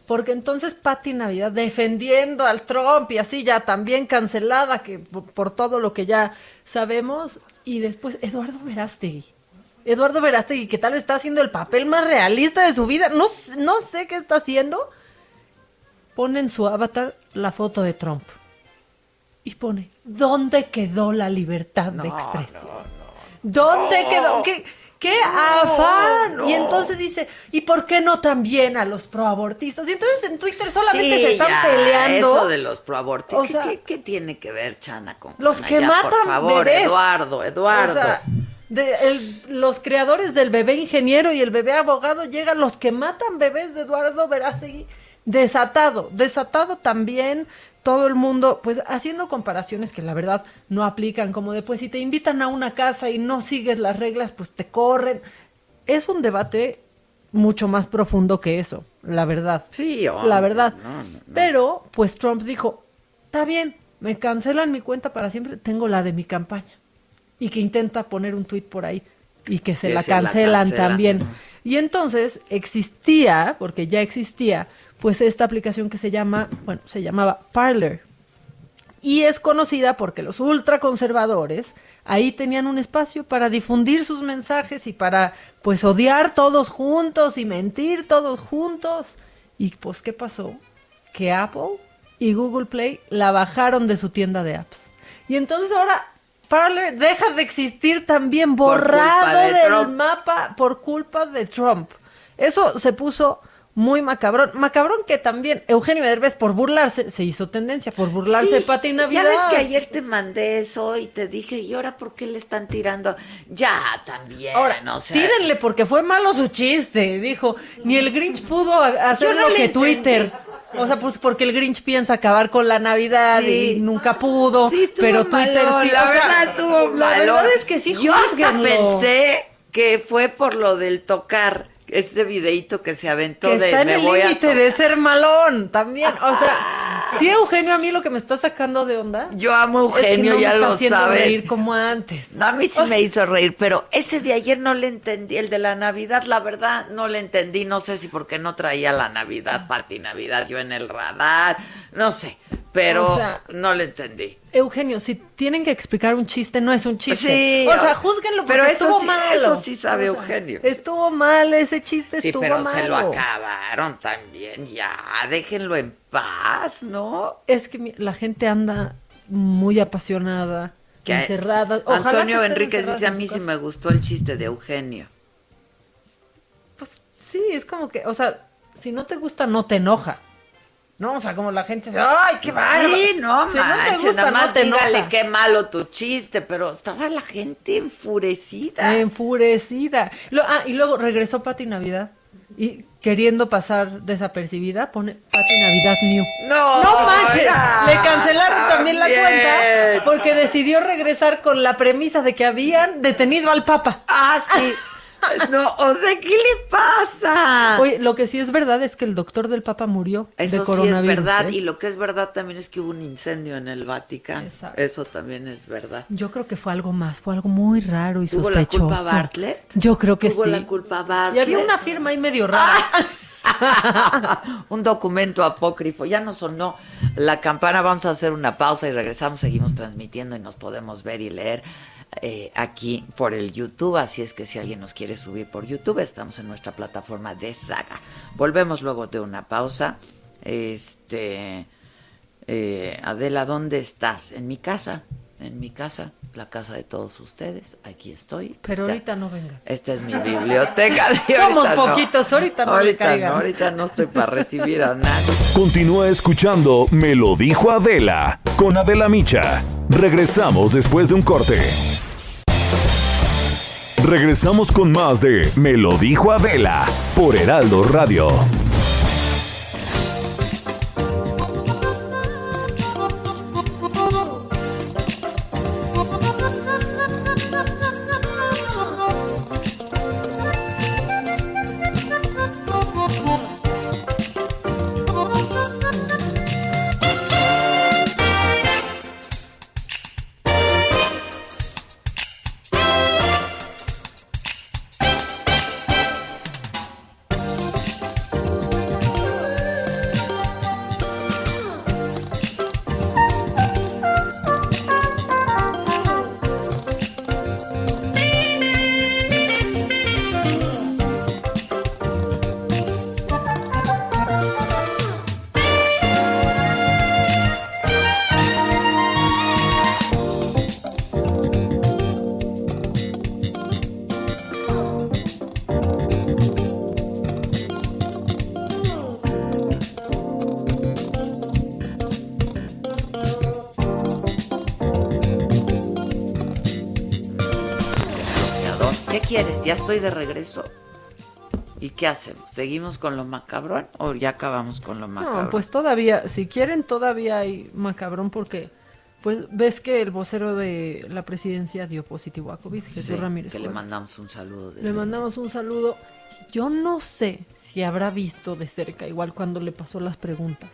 porque entonces Patti Navidad defendiendo al Trump y así ya también cancelada que por, por todo lo que ya sabemos. Y después Eduardo Verástegui. Eduardo Verástegui, que tal vez está haciendo el papel más realista de su vida. No, no sé qué está haciendo. Pone en su avatar la foto de Trump. Y pone, ¿dónde quedó la libertad de expresión? ¿Dónde No. quedó? ¿Qué, qué afán? Y entonces dice, ¿y por qué no también a los proabortistas? Y entonces en Twitter solamente Sí, se están ya, peleando. Eso de los proabortistas. O ¿Qué, sea, qué- qué tiene que ver, Chana, con Los que Ya, matan Por favor, bebés. Eduardo, Eduardo. O sea, de el- los creadores del bebé ingeniero y el bebé abogado llegan los que matan bebés de Eduardo Verástegui desatado, desatado también todo el mundo, pues haciendo comparaciones que la verdad no aplican, como de pues si te invitan a una casa y no sigues las reglas, pues te corren. Es un debate mucho más profundo que eso, la verdad. Sí, la verdad. no, no, Pero, pues Trump dijo, está bien, me cancelan mi cuenta para siempre, tengo la de mi campaña. Y que intenta poner un tuit por ahí y que se, Que la, se la cancelan cancelan. también. Y entonces existía, porque ya existía, pues esta aplicación que se llama, bueno, se llamaba Parler. Y es conocida porque los ultraconservadores ahí tenían un espacio para difundir sus mensajes y para pues odiar todos juntos y mentir todos juntos. Y pues ¿qué pasó? Que Apple y Google Play la bajaron de su tienda de apps. Y entonces ahora Parler deja de existir también borrado de del Trump. mapa por culpa de Trump. Eso se puso muy macabrón. Macabrón que también Eugenio Derbez por burlarse se hizo tendencia, por burlarse Sí, Pati Navidad. Ya ves que ayer te mandé eso y te dije, ¿y ahora por qué le están tirando? Ya, también, Ahora, o sea, tírenle porque fue malo su chiste, dijo. Ni el Grinch pudo hacer no lo que entendí. Twitter. O sea, pues porque el Grinch piensa acabar con la Navidad Sí. y nunca pudo, Sí, pero Twitter sí. La o sea, verdad La malón. verdad es que sí, Yo hasta pensé que fue por lo del tocar este videíto que se aventó que de está en me el voy a límite de ser malón también. O sea, *laughs* sí, Eugenio, a mí lo que me está sacando de onda. Yo amo a es que Eugenio, no me ya está lo sabe. reír como antes. No, a mí sí me hizo reír, pero ese de ayer no le entendí, el de la Navidad, la verdad, no le entendí, no sé si porque no traía la Navidad, Pati Navidad, yo en el radar, no sé, pero O sea, no le entendí. Eugenio, si tienen que explicar un chiste, no es un chiste. Sí, o sea, júzguenlo porque pero eso estuvo sí- malo. eso sí sabe O sea, Eugenio. Estuvo mal, ese chiste Sí, estuvo pero malo. se lo acabaron también, ya, déjenlo en paz, ¿no? Es que la gente anda muy apasionada, encerrada. Ojalá Antonio Enríquez dice, a mí sí casa". me gustó el chiste de Eugenio. Sí, es como que, o sea, si no te gusta, no te enoja. No, o sea, como la gente dice, ¡ay, qué bárbaro! Sí, no Si no te manches, gusta, nada más no te dígale enoja. qué malo tu chiste, pero estaba la gente enfurecida. Enfurecida. Lo- ah, y luego regresó Pati Navidad y queriendo pasar desapercibida, pone Pati Navidad New. No, no manches. ya, Le cancelaron también la cuenta porque decidió regresar con la premisa de que habían detenido al Papa. Ah, sí. *laughs* *laughs* No, o sea, ¿qué le pasa? Oye, lo que sí es verdad es que el doctor del Papa murió Eso de sí coronavirus. es verdad, ¿eh? y lo que es verdad también es que hubo un incendio en el Vaticano. Eso también es verdad. Yo creo que fue algo más, fue algo muy raro y ¿Tuvo la sospechoso. culpa Bartlett? Yo creo que ¿Tuvo sí. la culpa Y Bartlett? había una firma ahí medio rara. *laughs* un documento apócrifo. Ya no sonó la campana. Vamos a hacer una pausa y regresamos. Seguimos transmitiendo y nos podemos ver y leer eh, aquí por el YouTube. Así es que si alguien nos quiere subir por YouTube, estamos en nuestra plataforma de saga. Volvemos luego de una pausa. Este. eh, Adela, ¿dónde estás? En mi casa. En mi casa, la casa de todos ustedes. Aquí estoy. Pero Esta- ahorita no venga. Esta es mi biblioteca. *laughs* Sí, Somos no. poquitos, ahorita no Ahorita no, ahorita no estoy para recibir a nadie. Continúa escuchando Me lo dijo Adela con Adela Micha. Regresamos después de un corte. Regresamos con más de Me lo dijo Adela por Heraldo Radio. Ya estoy de regreso. ¿Y qué hacemos? ¿Seguimos con lo macabrón o ya acabamos con lo macabrón? No, pues todavía, si quieren, todavía hay macabrón porque, pues, ves que el vocero de la presidencia dio positivo a COVID, Jesús Sí, Ramírez. que le mandamos un saludo. Le mandamos un saludo. Yo no sé si habrá visto de cerca, igual cuando le pasó las preguntas,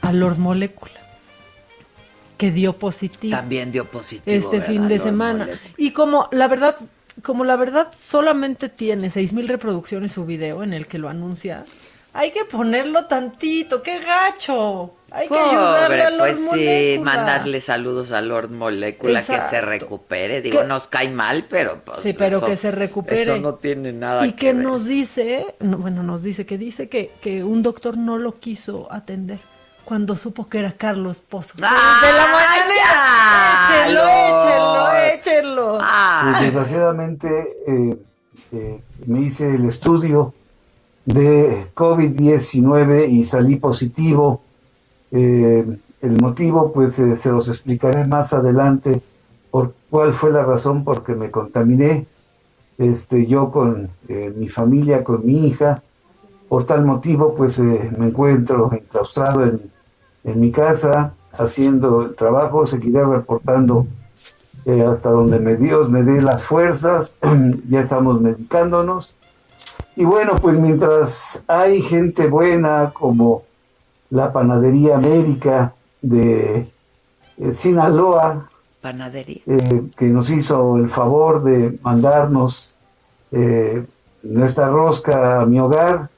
a Lord Molecula, que dio positivo. También dio positivo. este ¿verdad, fin de Lord semana. Molecula? Y como la verdad, como la verdad solamente tiene seis mil reproducciones su video en el que lo anuncia, hay que ponerlo tantito, qué gacho. Hay que ayudarle a Lord pues sí, mandarle saludos a Lord Molecula que se recupere. Digo, nos cae mal, pero pues. Sí, pero eso- que se recupere. Eso no tiene nada y que, que ver. nos dice, no, bueno, nos dice que dice que, que un doctor no lo quiso atender cuando supo que era Carlos Pozos. ¡Ah, de la mañanera. Échenlo, Lord! Échenlo. Ah. Sí, desgraciadamente eh, eh, me hice el estudio de COVID-19 y salí positivo. Eh, el motivo, pues eh, se los explicaré más adelante por cuál fue la razón por que me contaminé. Este, yo con eh, mi familia, con mi hija. Por tal motivo, pues eh, me encuentro enclaustrado en, en mi casa haciendo el trabajo, seguiré reportando eh, hasta donde me Dios me dé las fuerzas, *clears throat* ya estamos medicándonos. Y bueno, pues mientras hay gente buena como la Panadería América de eh, Sinaloa, Panadería. eh, que nos hizo el favor de mandarnos nuestra rosca a mi hogar.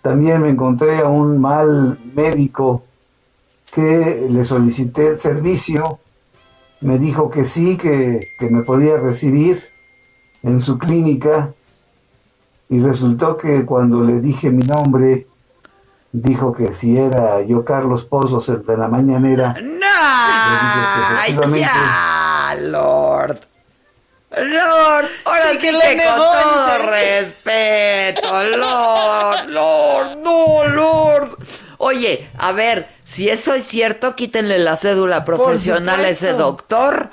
También me encontré a un mal médico que le solicité el servicio. Me dijo que sí, que, que me podía recibir en su clínica. Y resultó que cuando le dije mi nombre, dijo que si era yo Carlos Pozos, el de la mañanera. ¡No! que efectivamente- ¡Ya, Lord! Lord, ahora sí que le que con todo respeto, Lord, Lord, no, Lord. Oye, a ver, si eso es cierto, quítenle la cédula profesional a ese doctor.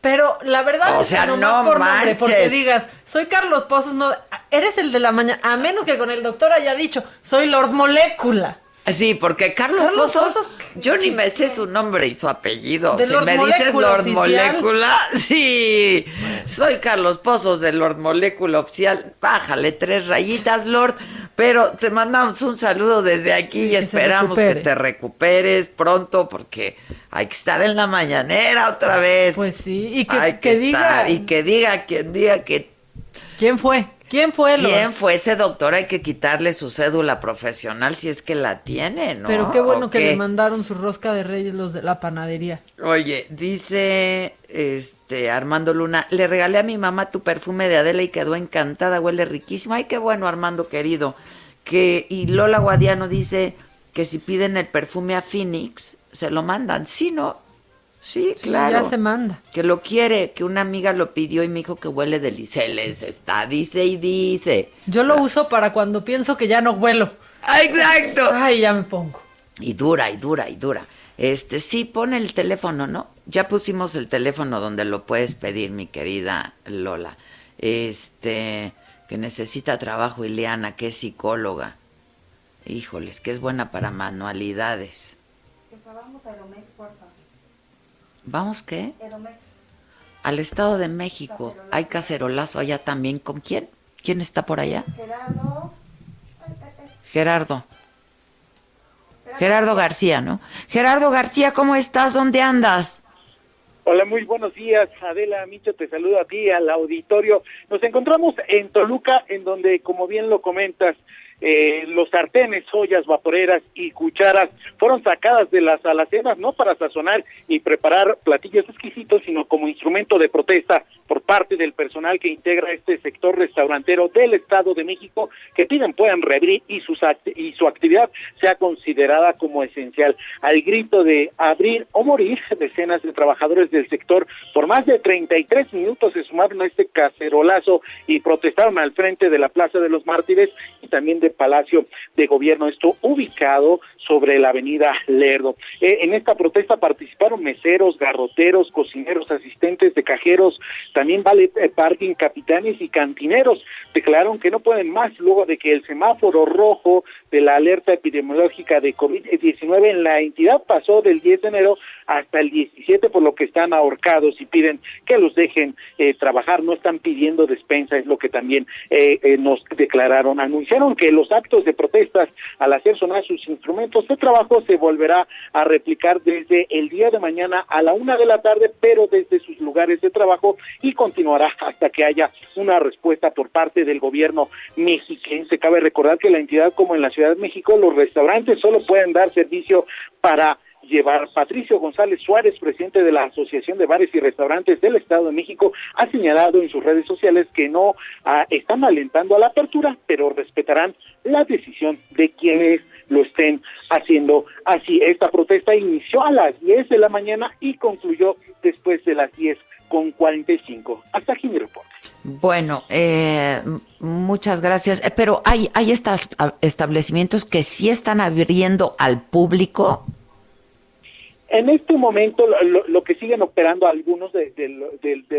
Pero la verdad O es sea, que nomás no por nombre, porque manches. digas, soy Carlos Pozos, no, eres el de la mañana, a menos que con el doctor haya dicho, soy Lord Molécula. Sí, porque Carlos, Pozos, yo ni me sé su nombre y su apellido. si me dices Lord Molécula, *laughs* sí, soy Carlos Pozos de Lord Molécula Oficial. Bájale tres rayitas, Lord. Pero te mandamos un saludo desde aquí y esperamos que te recuperes pronto porque hay que estar en la mañanera otra vez. Pues sí, y que, diga. Y que diga quien diga que. ¿Quién fue? ¿Quién fue? ¿Quién fue ese doctor? Hay que quitarle su cédula profesional si es que la tiene, ¿no? Pero qué bueno que le mandaron su rosca de reyes los de la panadería. Oye, dice este Armando Luna, le regalé a mi mamá tu perfume de Adela y quedó encantada, huele riquísimo. Ay, qué bueno, Armando querido. Que y Lola Guadiano dice que si piden el perfume a Phoenix, se lo mandan. Sí, no, Sí, claro. Ya se manda. Que lo quiere, que una amiga lo pidió y me dijo que huele deliceles. Está, dice y dice. Yo lo uso para cuando pienso que ya no huelo. Ah, exacto. Ay, ya me pongo. Y dura, y dura, y dura. Este, sí, pone el teléfono, ¿no? Ya pusimos el teléfono donde lo puedes pedir, mi querida Lola. Este, que necesita trabajo, Ileana, que es psicóloga. Híjoles, que es buena para manualidades. Que a ¿Vamos qué? Al Estado de México. Hay cacerolazo allá también. ¿Con quién? ¿Quién está por allá? Gerardo. Gerardo. Gerardo García, ¿no? Gerardo García, ¿cómo estás? ¿Dónde andas? Hola, muy buenos días. Adela Micho, te saludo a ti, al auditorio. Nos encontramos en Toluca, en donde, como bien lo comentas, eh, los sartenes, ollas, vaporeras y cucharas fueron sacadas de las alacenas no para sazonar y preparar platillos exquisitos, sino como instrumento de protesta por parte del personal que integra este sector restaurantero del Estado de México que piden puedan reabrir y, sus y su actividad sea considerada como esencial. Al grito de abrir o morir, *laughs* decenas de trabajadores del sector por más de 33 minutos se sumaron a este cacerolazo y protestaron al frente de la Plaza de los Mártires y también de Palacio de Gobierno, esto ubicado sobre la avenida Lerdo. Eh, en esta protesta participaron meseros, garroteros, cocineros, asistentes de cajeros, también vale eh, parking, capitanes y cantineros. Declararon que no pueden más luego de que el semáforo rojo de la alerta epidemiológica de COVID-19 en la entidad pasó del 10 de enero hasta el 17, por lo que están ahorcados y piden que los dejen eh, trabajar, no están pidiendo despensa, es lo que también nos declararon. Anunciaron que los actos de protestas al hacer sonar sus instrumentos de trabajo se volverá a replicar desde el día de mañana a la una de la tarde, pero desde sus lugares de trabajo y continuará hasta que haya una respuesta por parte del gobierno mexiquense. Cabe recordar que la entidad como en la Ciudad de México, los restaurantes solo pueden dar servicio para llevar. Patricio González Suárez, presidente de la Asociación de Bares y Restaurantes del Estado de México, ha señalado en sus redes sociales que no ah, están alentando a la apertura, pero respetarán la decisión de quienes lo estén haciendo así. Esta protesta inició a las 10 de la mañana y concluyó después de las 10 con 45. Hasta aquí mi reporte. Bueno, eh, muchas gracias. Eh, pero hay, hay establecimientos que sí están abriendo al público. En este momento, lo, que siguen operando algunos de,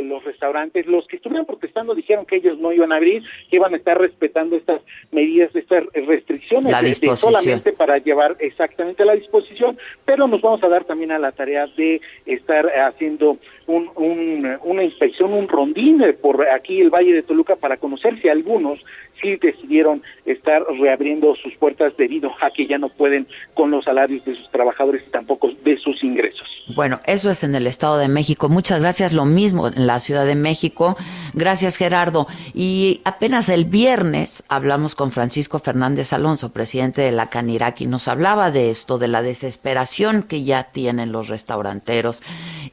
los restaurantes, los que estuvieron protestando dijeron que ellos no iban a abrir, que iban a estar respetando estas medidas, estas restricciones solamente para llevar exactamente la disposición, pero nos vamos a dar también a la tarea de estar haciendo un, una inspección, un rondín por aquí el Valle de Toluca para conocer si algunos sí decidieron estar reabriendo sus puertas debido a que ya no pueden con los salarios de sus trabajadores y tampoco de sus ingresos. Bueno, eso es en el Estado de México. Muchas gracias. Lo mismo en la Ciudad de México. Gracias, Gerardo. Y apenas el viernes hablamos con Francisco Fernández Alonso, presidente de la Canirac, y nos hablaba de esto, de la desesperación que ya tienen los restauranteros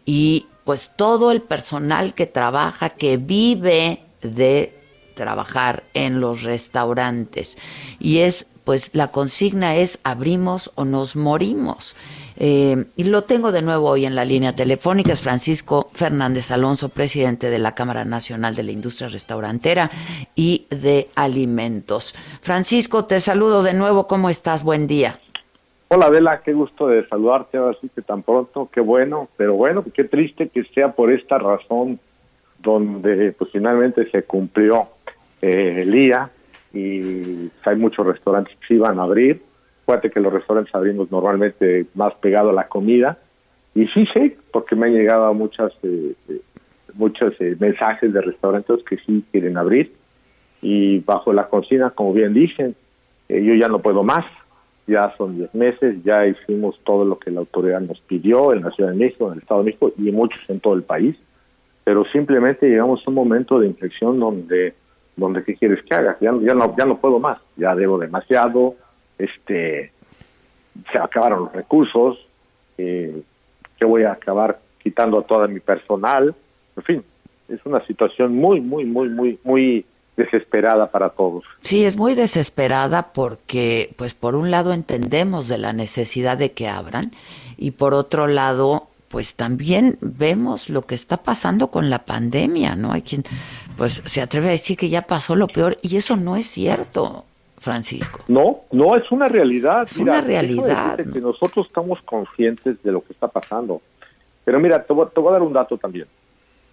y pues todo el personal que trabaja, que vive de trabajar en los restaurantes. Y es, pues la consigna es abrimos o nos morimos. Eh, y lo tengo de nuevo hoy en la línea telefónica, es Francisco Fernández Alonso, presidente de la Cámara Nacional de la Industria Restaurantera y de Alimentos. Francisco, te saludo de nuevo, ¿cómo estás? Buen día. Hola Adela, qué gusto de saludarte ahora sí que tan pronto, qué bueno, pero bueno, qué triste que sea por esta razón donde pues finalmente se cumplió eh, el día y hay muchos restaurantes que se iban a abrir Fíjate que los restaurantes abrimos normalmente más pegado a la comida. Y sí sé, porque me han llegado muchas, eh, eh, muchos eh, mensajes de restaurantes que sí quieren abrir. Y bajo la cocina, como bien dicen, yo ya no puedo más. Ya son 10 meses, ya hicimos todo lo que la autoridad nos pidió en la Ciudad de México, en el Estado de México y muchos en todo el país. Pero simplemente llegamos a un momento de inflexión donde, donde ¿qué quieres que haga? Ya, ya, no, ya no puedo más, ya debo demasiado, este, se acabaron los recursos, eh, que voy a acabar quitando a todo mi personal, en fin, es una situación muy, muy, muy, muy, muy desesperada para todos. Sí, es muy desesperada porque, pues, por un lado entendemos de la necesidad de que abran y por otro lado, pues también vemos lo que está pasando con la pandemia, ¿no? Hay quien, pues, se atreve a decir que ya pasó lo peor y eso no es cierto. Francisco. No, no es una realidad. Es una realidad. Que nosotros estamos conscientes de lo que está pasando. Pero mira, te voy, a dar un dato también.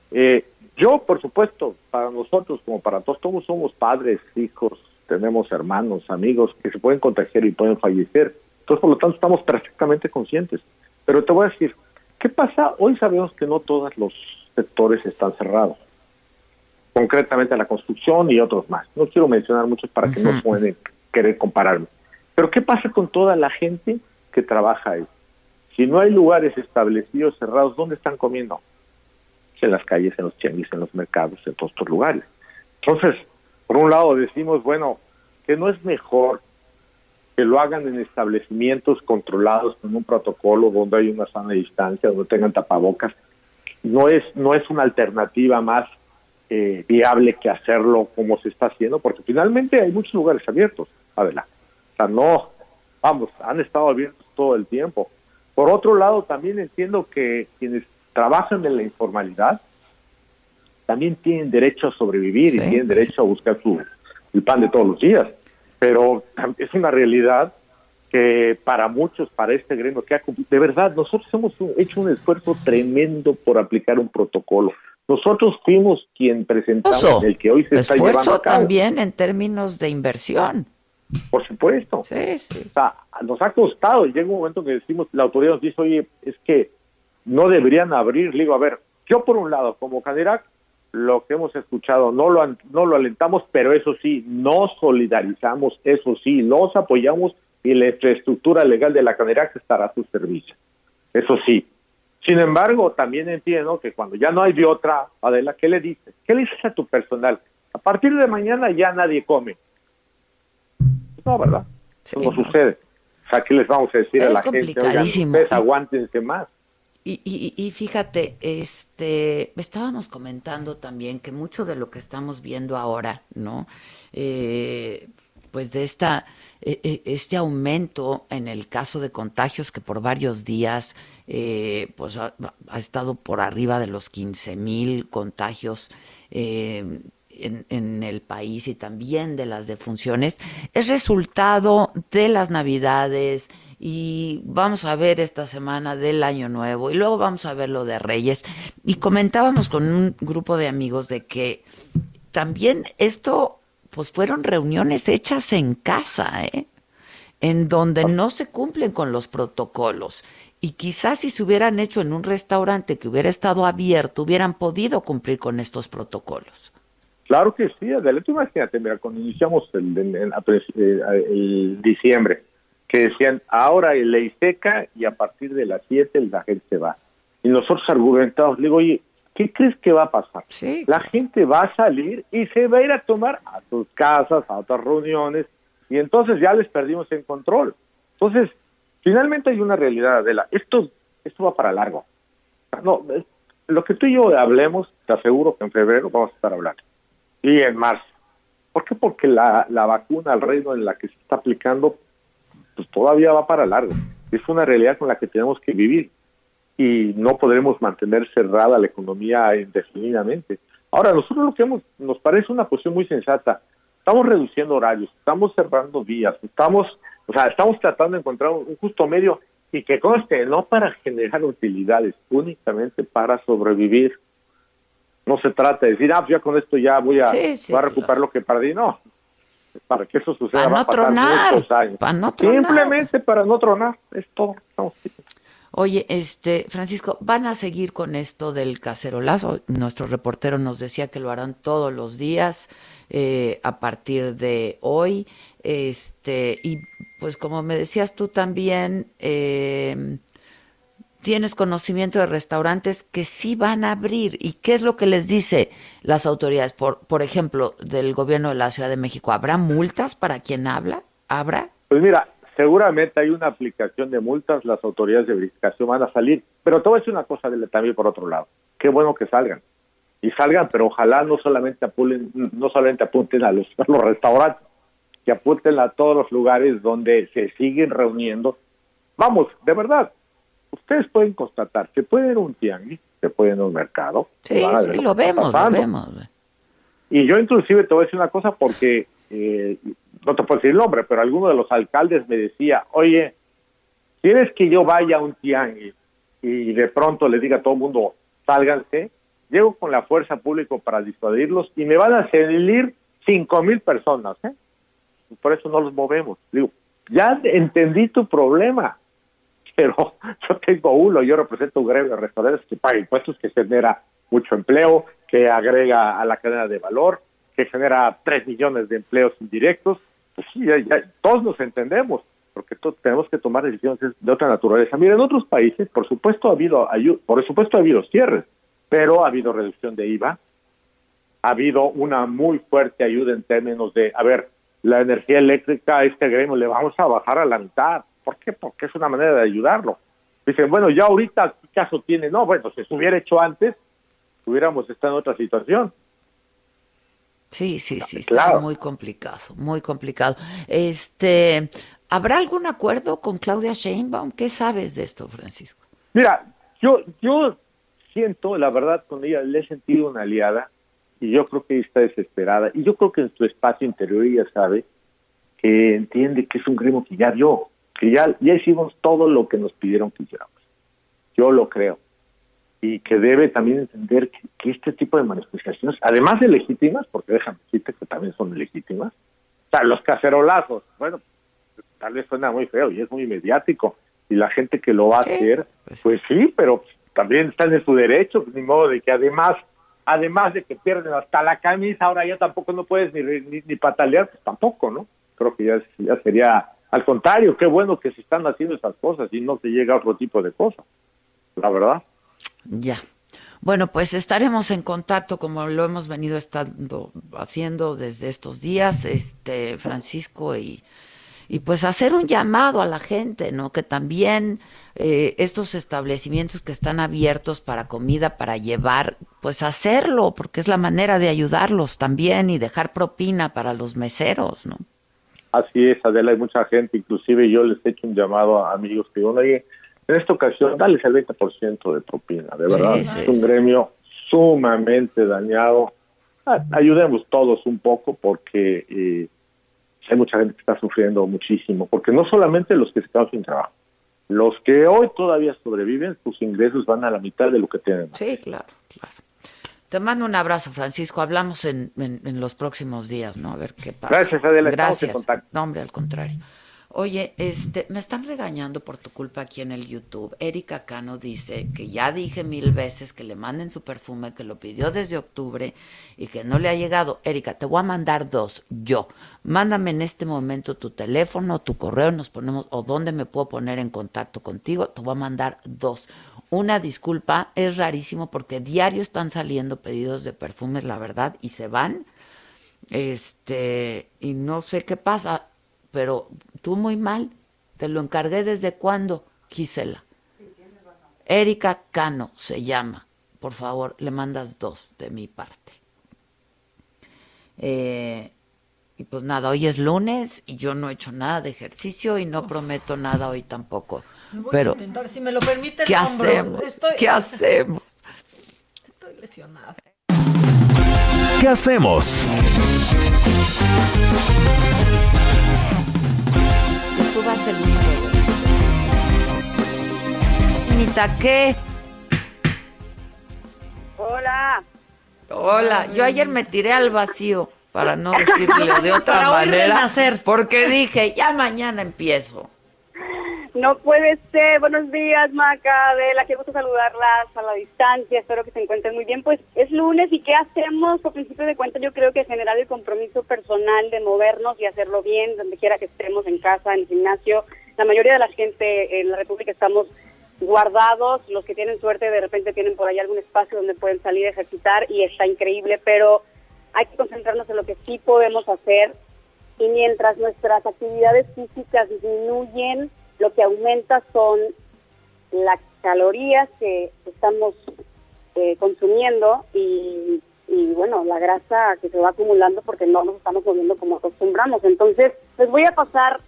Eh, yo, por supuesto, para nosotros, como para todos, todos somos padres, hijos, tenemos hermanos, amigos que se pueden contagiar y pueden fallecer. Entonces, por lo tanto, estamos perfectamente conscientes. Pero te voy a decir, ¿qué pasa? Hoy sabemos que no todos los sectores están cerrados concretamente la construcción y otros más. No quiero mencionar muchos para que no pueden querer compararme. Pero ¿qué pasa con toda la gente que trabaja ahí? Si no hay lugares establecidos, cerrados, ¿dónde están comiendo? En las calles, en los tianguis, en los mercados, en todos estos lugares. Entonces, por un lado decimos, bueno, que no es mejor que lo hagan en establecimientos controlados con un protocolo donde hay una sana distancia, donde tengan tapabocas. No es, no es una alternativa más eh, viable que hacerlo como se está haciendo, porque finalmente hay muchos lugares abiertos, adelante. O sea, no, vamos, han estado abiertos todo el tiempo. Por otro lado, también entiendo que quienes trabajan en la informalidad también tienen derecho a sobrevivir y tienen derecho a buscar su, el pan de todos los días. Pero es una realidad que para muchos, para este gremio que ha de verdad, nosotros hemos hecho un esfuerzo tremendo por aplicar un protocolo. Nosotros fuimos quien presentamos el que hoy se está llevando a cabo. también en términos de inversión. Por supuesto. Sí, sí. O sea, nos ha costado llega un momento que decimos, la autoridad nos dice, oye, es que no deberían abrir. Le digo, a ver, yo por un lado, como Canirac, lo que hemos escuchado no lo, no lo alentamos, pero eso sí, nos solidarizamos, eso sí, nos apoyamos y la infraestructura legal de la Canirac estará a su servicio. Eso sí, sin embargo, también entiendo que cuando ya no hay de otra, Adela, ¿qué le dices? ¿Qué le dices a tu personal? A partir de mañana ya nadie come. No, ¿verdad? Eso no, sucede. O sea, ¿qué les vamos a decir a la gente? ustedes aguántense más. Y, y, y, fíjate, este, estábamos comentando también que mucho de lo que estamos viendo ahora, ¿no? Eh, pues de esta, e, e, este aumento en el caso de contagios que por varios días eh, pues ha, estado por arriba de los 15 mil contagios eh, en, en, el país y también de las defunciones, es resultado de las navidades y vamos a ver esta semana del Año Nuevo y luego vamos a ver lo de Reyes. Y comentábamos con un grupo de amigos de que también esto pues fueron reuniones hechas en casa, ¿eh? en donde no se cumplen con los protocolos. Y quizás si se hubieran hecho en un restaurante que hubiera estado abierto, hubieran podido cumplir con estos protocolos. Claro que sí, Adela, tú imagínate, mira, cuando iniciamos el, el, el, diciembre, que decían, ahora hay ley seca y a partir de las 7 la gente se va. Y nosotros argumentamos, le digo, oye, ¿qué crees que va a pasar? La gente va a salir y se va a ir a tomar a sus casas, a otras reuniones, y entonces ya les perdimos el control. Entonces, finalmente hay una realidad, de la Esto, esto va para largo. No, lo que tú y yo hablemos, te aseguro que en febrero vamos a estar hablando. Y en marzo. ¿Por qué? Porque la, la vacuna, el reino en la que se está aplicando, pues todavía va para largo. Es una realidad con la que tenemos que vivir y no podremos mantener cerrada la economía indefinidamente. Ahora, nosotros lo que hemos, nos parece una posición muy sensata. Estamos reduciendo horarios, estamos cerrando vías, estamos, o sea, estamos tratando de encontrar un, justo medio y que conste, no para generar utilidades, únicamente para sobrevivir. No se trata de decir, ah, pues ya con esto ya voy a, a recuperar lo que perdí, no. Para que eso suceda. Para no tronar. Para no tronar. Simplemente para no tronar, es todo. Oye, este, Francisco, ¿van a seguir con esto del cacerolazo? Nuestro reportero nos decía que lo harán todos los días eh, a partir de hoy. Este, y pues como me decías tú también, eh, tienes conocimiento de restaurantes que sí van a abrir. ¿Y qué es lo que les dice las autoridades? Por, por ejemplo, del gobierno de la Ciudad de México, ¿habrá multas para quien habla? ¿Habrá? Pues mira, seguramente hay una aplicación de multas, las autoridades de verificación van a salir, pero todo es una cosa de, también por otro lado. Qué bueno que salgan. Y salgan, pero ojalá no solamente apunten, no solamente apunten a los, los restaurantes, que apunten a todos los lugares donde se siguen reuniendo. Vamos, de verdad, ustedes pueden constatar, se puede ir a un tianguis, se puede ir a un mercado. Sí, sí, lo vemos, lo vemos. Y yo inclusive te voy a decir una cosa porque eh, no te puedo decir el nombre, pero alguno de los alcaldes me decía, oye, ¿quieres que yo vaya a un tianguis y de pronto le diga a todo el mundo, sálganse? Llego con la fuerza pública para disuadirlos y me van a salir cinco mil personas, ¿eh? Por eso no los movemos. Digo, ya entendí tu problema, *laughs* pero yo tengo uno, yo represento un gremio de restaurantes que paga impuestos, que genera mucho empleo, que agrega a la cadena de valor, que genera 3 millones de empleos indirectos, pues sí, ya, todos nos entendemos, porque todos tenemos que tomar decisiones de otra naturaleza. Mira, en otros países, por supuesto, ha habido por supuesto ha habido cierres, pero ha habido reducción de IVA, ha habido una muy fuerte ayuda en términos de, a ver, la energía eléctrica este gremio le vamos a bajar a la mitad. ¿Por qué? Porque es una manera de ayudarlo. Dicen, bueno, ya ahorita, ¿qué caso tiene? No, bueno, si se hubiera hecho antes, hubiéramos estado en otra situación. Sí, sí, sí, está muy complicado, muy complicado. Este, ¿habrá algún acuerdo con Claudia Sheinbaum? ¿Qué sabes de esto, Francisco? Mira, yo yo siento, la verdad, con ella le he sentido una aliada y yo creo que ella está desesperada y yo creo que en su espacio interior ella sabe que entiende que es un gremio que ya dio, que ya, ya hicimos todo lo que nos pidieron que hiciéramos. Yo lo creo y que debe también entender que, este tipo de manifestaciones, además de legítimas, porque déjame decirte que también son legítimas, o sea, los cacerolazos, bueno, tal vez suena muy feo y es muy mediático, y la gente que lo va a hacer, pues, pues sí, pero también están en su derecho, pues, ni modo de que además, además de que pierden hasta la camisa, ahora ya tampoco no puedes ni, ni, patalear, pues tampoco, ¿no? Creo que ya, ya sería, al contrario, qué bueno que se están haciendo esas cosas y no se llega a otro tipo de cosas, la verdad. Ya. Bueno, pues estaremos en contacto como lo hemos venido estando haciendo desde estos días, este Francisco y y pues hacer un llamado a la gente, ¿no? Que también eh, estos establecimientos que están abiertos para comida, para llevar, pues hacerlo, porque es la manera de ayudarlos también y dejar propina para los meseros, ¿no? Así es, Adela, hay mucha gente, inclusive yo les he hecho un llamado a amigos que digo, oye, en esta ocasión, dale el 20% de propina, de verdad. es un gremio sumamente dañado. Ah, ayudemos todos un poco porque eh, hay mucha gente que está sufriendo muchísimo, porque no solamente los que se quedan sin trabajo, los que hoy todavía sobreviven, sus ingresos van a la mitad de lo que tienen. Sí, claro, claro. Te mando un abrazo, Francisco. Hablamos en, en, los próximos días, ¿no? A ver qué pasa. Gracias, Adela. Gracias. No, hombre, al contrario. Oye, este, me están regañando por tu culpa aquí en el YouTube. Erika Cano dice que ya dije mil veces que le manden su perfume, que lo pidió desde octubre y que no le ha llegado. Erika, te voy a mandar dos, yo. Mándame en este momento tu teléfono, tu correo, nos ponemos, o dónde me puedo poner en contacto contigo. Te voy a mandar dos. Una disculpa, es rarísimo porque diario están saliendo pedidos de perfumes, la verdad, y se van. Este, y no sé qué pasa pero tú muy mal. Te lo encargué desde cuándo, Gisela. Erika Cano se llama. Por favor, le mandas dos de mi parte. Eh, y pues nada, hoy es lunes y yo no he hecho nada de ejercicio y no prometo nada hoy tampoco. Pero, intentar, si me lo permite, ¿qué hacemos? ¿Qué hacemos? Estoy lesionada. ¿Qué hacemos? tú vas el número. Nita, ¿qué? Hola. Hola, yo ayer me tiré al vacío. para no decirlo de *laughs* otra manera. Porque dije, ya mañana empiezo. No puede ser. Buenos días, Maca, Adela. Qué gusto saludarlas a la distancia. Espero que se encuentren muy bien. Pues es lunes y ¿qué hacemos? Por principio de cuenta, yo creo que generar el compromiso personal de movernos y hacerlo bien, donde quiera que estemos, en casa, en el gimnasio. La mayoría de la gente en la República estamos guardados. Los que tienen suerte de repente tienen por ahí algún espacio donde pueden salir a ejercitar y está increíble, pero hay que concentrarnos en lo que sí podemos hacer y mientras nuestras actividades físicas disminuyen, lo que aumenta son las calorías que estamos eh, consumiendo y, y, bueno, la grasa que se va acumulando porque no nos estamos moviendo como acostumbramos. Entonces, les voy a pasar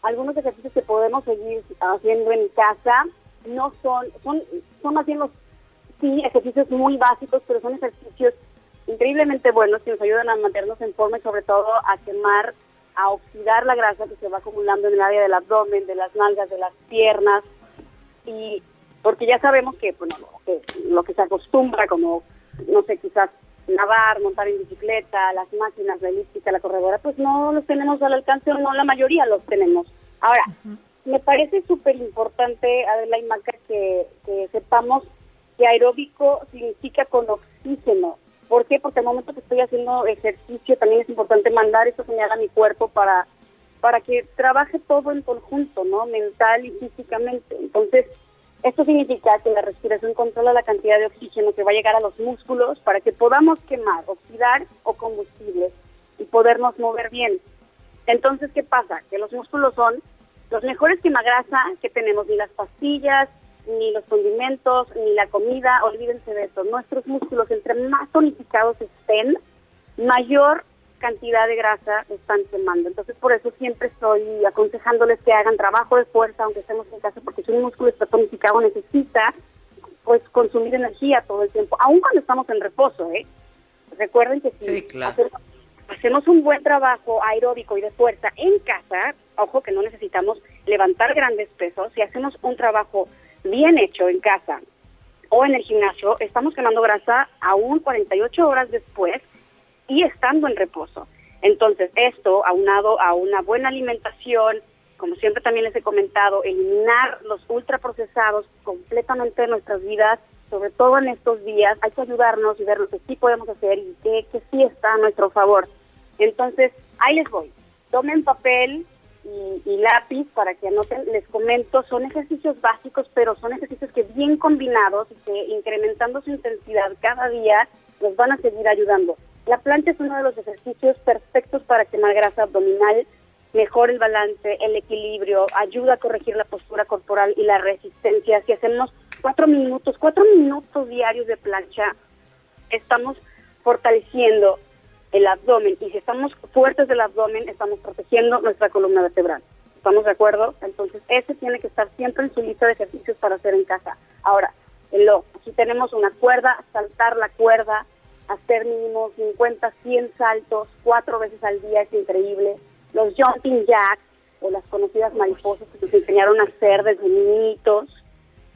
algunos ejercicios que podemos seguir haciendo en casa. No son, son, son más bien los, sí, ejercicios muy básicos, pero son ejercicios increíblemente buenos que nos ayudan a mantenernos en forma y sobre todo a quemar, a oxidar la grasa que se va acumulando en el área del abdomen, de las nalgas, de las piernas y porque ya sabemos que, bueno, que lo que se acostumbra como, no sé, quizás nadar, montar en bicicleta, las máquinas, la elíptica, la corredora, pues no los tenemos al alcance o no la mayoría los tenemos. Ahora, me parece súper importante, Adela y Maca, que, que sepamos que aeróbico significa con oxígeno. ¿Por qué? Porque al momento que estoy haciendo ejercicio también es importante mandar esa señal a mi cuerpo para, para que trabaje todo en conjunto, ¿no? Mental y físicamente. Entonces, esto significa que la respiración controla la cantidad de oxígeno que va a llegar a los músculos para que podamos quemar, oxidar o combustibles y podernos mover bien. Entonces, ¿qué pasa? Que los músculos son los mejores quemagrasa que tenemos, ni las pastillas, ni los condimentos, ni la comida, olvídense de eso. Nuestros músculos, entre más tonificados estén, mayor cantidad de grasa están quemando. Entonces, por eso siempre estoy aconsejándoles que hagan trabajo de fuerza, aunque estemos en casa, porque si un músculo está tonificado necesita pues consumir energía todo el tiempo, aun cuando estamos en reposo, ¿eh? Recuerden que si hacemos, hacemos un buen trabajo aeróbico y de fuerza en casa, ojo que no necesitamos levantar grandes pesos, si hacemos un trabajo bien hecho en casa o en el gimnasio, estamos quemando grasa aún 48 horas después y estando en reposo. Entonces, esto aunado a una buena alimentación, como siempre también les he comentado, eliminar los ultraprocesados completamente de nuestras vidas, sobre todo en estos días, hay que ayudarnos y ver lo que sí podemos hacer y que, que sí está a nuestro favor. Entonces, ahí les voy. Tomen papel, y, lápiz para que anoten, les comento, son ejercicios básicos, pero son ejercicios que bien combinados y que incrementando su intensidad cada día nos van a seguir ayudando. La plancha es uno de los ejercicios perfectos para quemar grasa abdominal, mejora el balance, el equilibrio, ayuda a corregir la postura corporal y la resistencia. Si hacemos cuatro minutos, cuatro minutos diarios de plancha, estamos fortaleciendo el abdomen. Y si estamos fuertes del abdomen, estamos protegiendo nuestra columna vertebral. ¿Estamos de acuerdo? Entonces, ese tiene que estar siempre en su lista de ejercicios para hacer en casa. Ahora, el lo, aquí tenemos una cuerda, saltar la cuerda, hacer mínimo 50, 100 saltos cuatro veces al día es increíble. Los jumping jacks o las conocidas mariposas que nos enseñaron a hacer desde niñitos.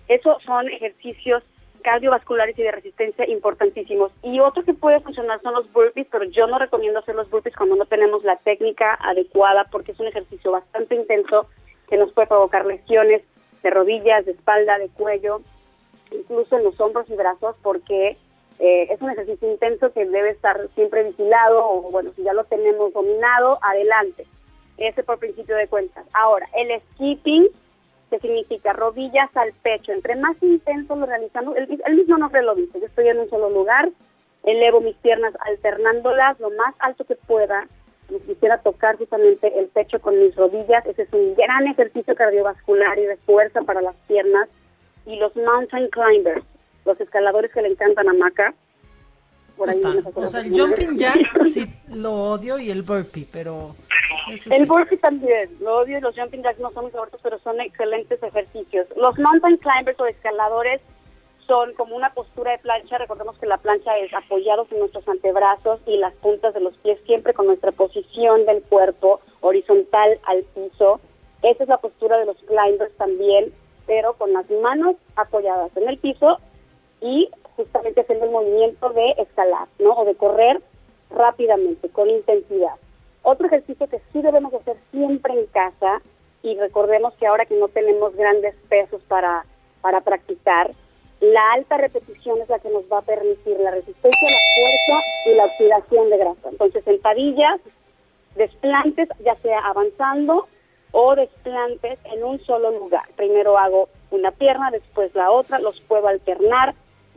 Esos son ejercicios cardiovasculares y de resistencia importantísimos. Y otro que puede funcionar son los burpees, pero yo no recomiendo hacer los burpees cuando no tenemos la técnica adecuada porque es un ejercicio bastante intenso que nos puede provocar lesiones de rodillas, de espalda, de cuello, incluso en los hombros y brazos porque eh, es un ejercicio intenso que debe estar siempre vigilado o bueno, si ya lo tenemos dominado, adelante. Ese por principio de cuentas. Ahora, el skipping que significa rodillas al pecho. Entre más intenso lo realizamos, el, mismo nombre lo dice, yo estoy en un solo lugar, elevo mis piernas alternándolas lo más alto que pueda, quisiera tocar justamente el pecho con mis rodillas, ese es un gran ejercicio cardiovascular y de fuerza para las piernas. Y los mountain climbers, los escaladores que le encantan a Maca, por ahí o sea, el jumping jack *laughs* sí lo odio y el burpee, pero... El burpee también, lo odio y los jumping jacks no son mis favoritos, pero son excelentes ejercicios. Los mountain climbers o escaladores son como una postura de plancha, recordemos que la plancha es apoyados en nuestros antebrazos y las puntas de los pies siempre con nuestra posición del cuerpo horizontal al piso. Esa es la postura de los climbers también, pero con las manos apoyadas en el piso y justamente haciendo el movimiento de escalar, ¿no? O de correr rápidamente, con intensidad. Otro ejercicio que sí debemos hacer siempre en casa, y recordemos que ahora que no tenemos grandes pesos para, para practicar, la alta repetición es la que nos va a permitir la resistencia la fuerza y la oxidación de grasa. Entonces, sentadillas, desplantes, ya sea avanzando o desplantes en un solo lugar. Primero hago una pierna, después la otra, los puedo alternar,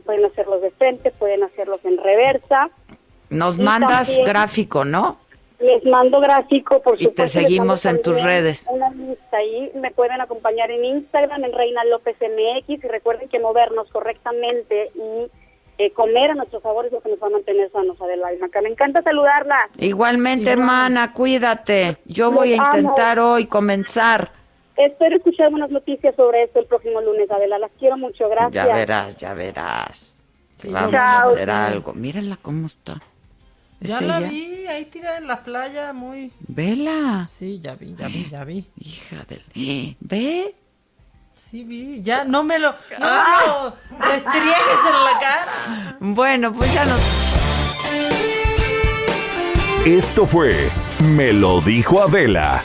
pueden hacerlos de frente, pueden hacerlos en reversa. Nos mandas gráfico, ¿no? Les mando gráfico, por supuesto. Y te seguimos en tus redes. Una lista ahí, me pueden acompañar en Instagram, en Reina López MX, y recuerden que movernos correctamente y eh, comer a nuestros sabores es lo que nos va a mantener sanos, Adelaide Maca. Me encanta saludarla. Igualmente, hermana, cuídate. Yo voy a intentar hoy comenzar. Espero escuchar buenas noticias sobre esto el próximo lunes, Adela. Las quiero mucho, gracias. Ya verás, ya verás. Vamos a hacer algo. Mírenla cómo está. Ya la vi, ahí tira en la playa, muy... Vela. Sí, ya vi, ya vi, ya vi. Hija del... ¿Ve? Sí vi, ya no me lo... No ¡Ah! me lo estriegues en la cara. Bueno, pues ya no... Esto fue Me lo dijo Adela,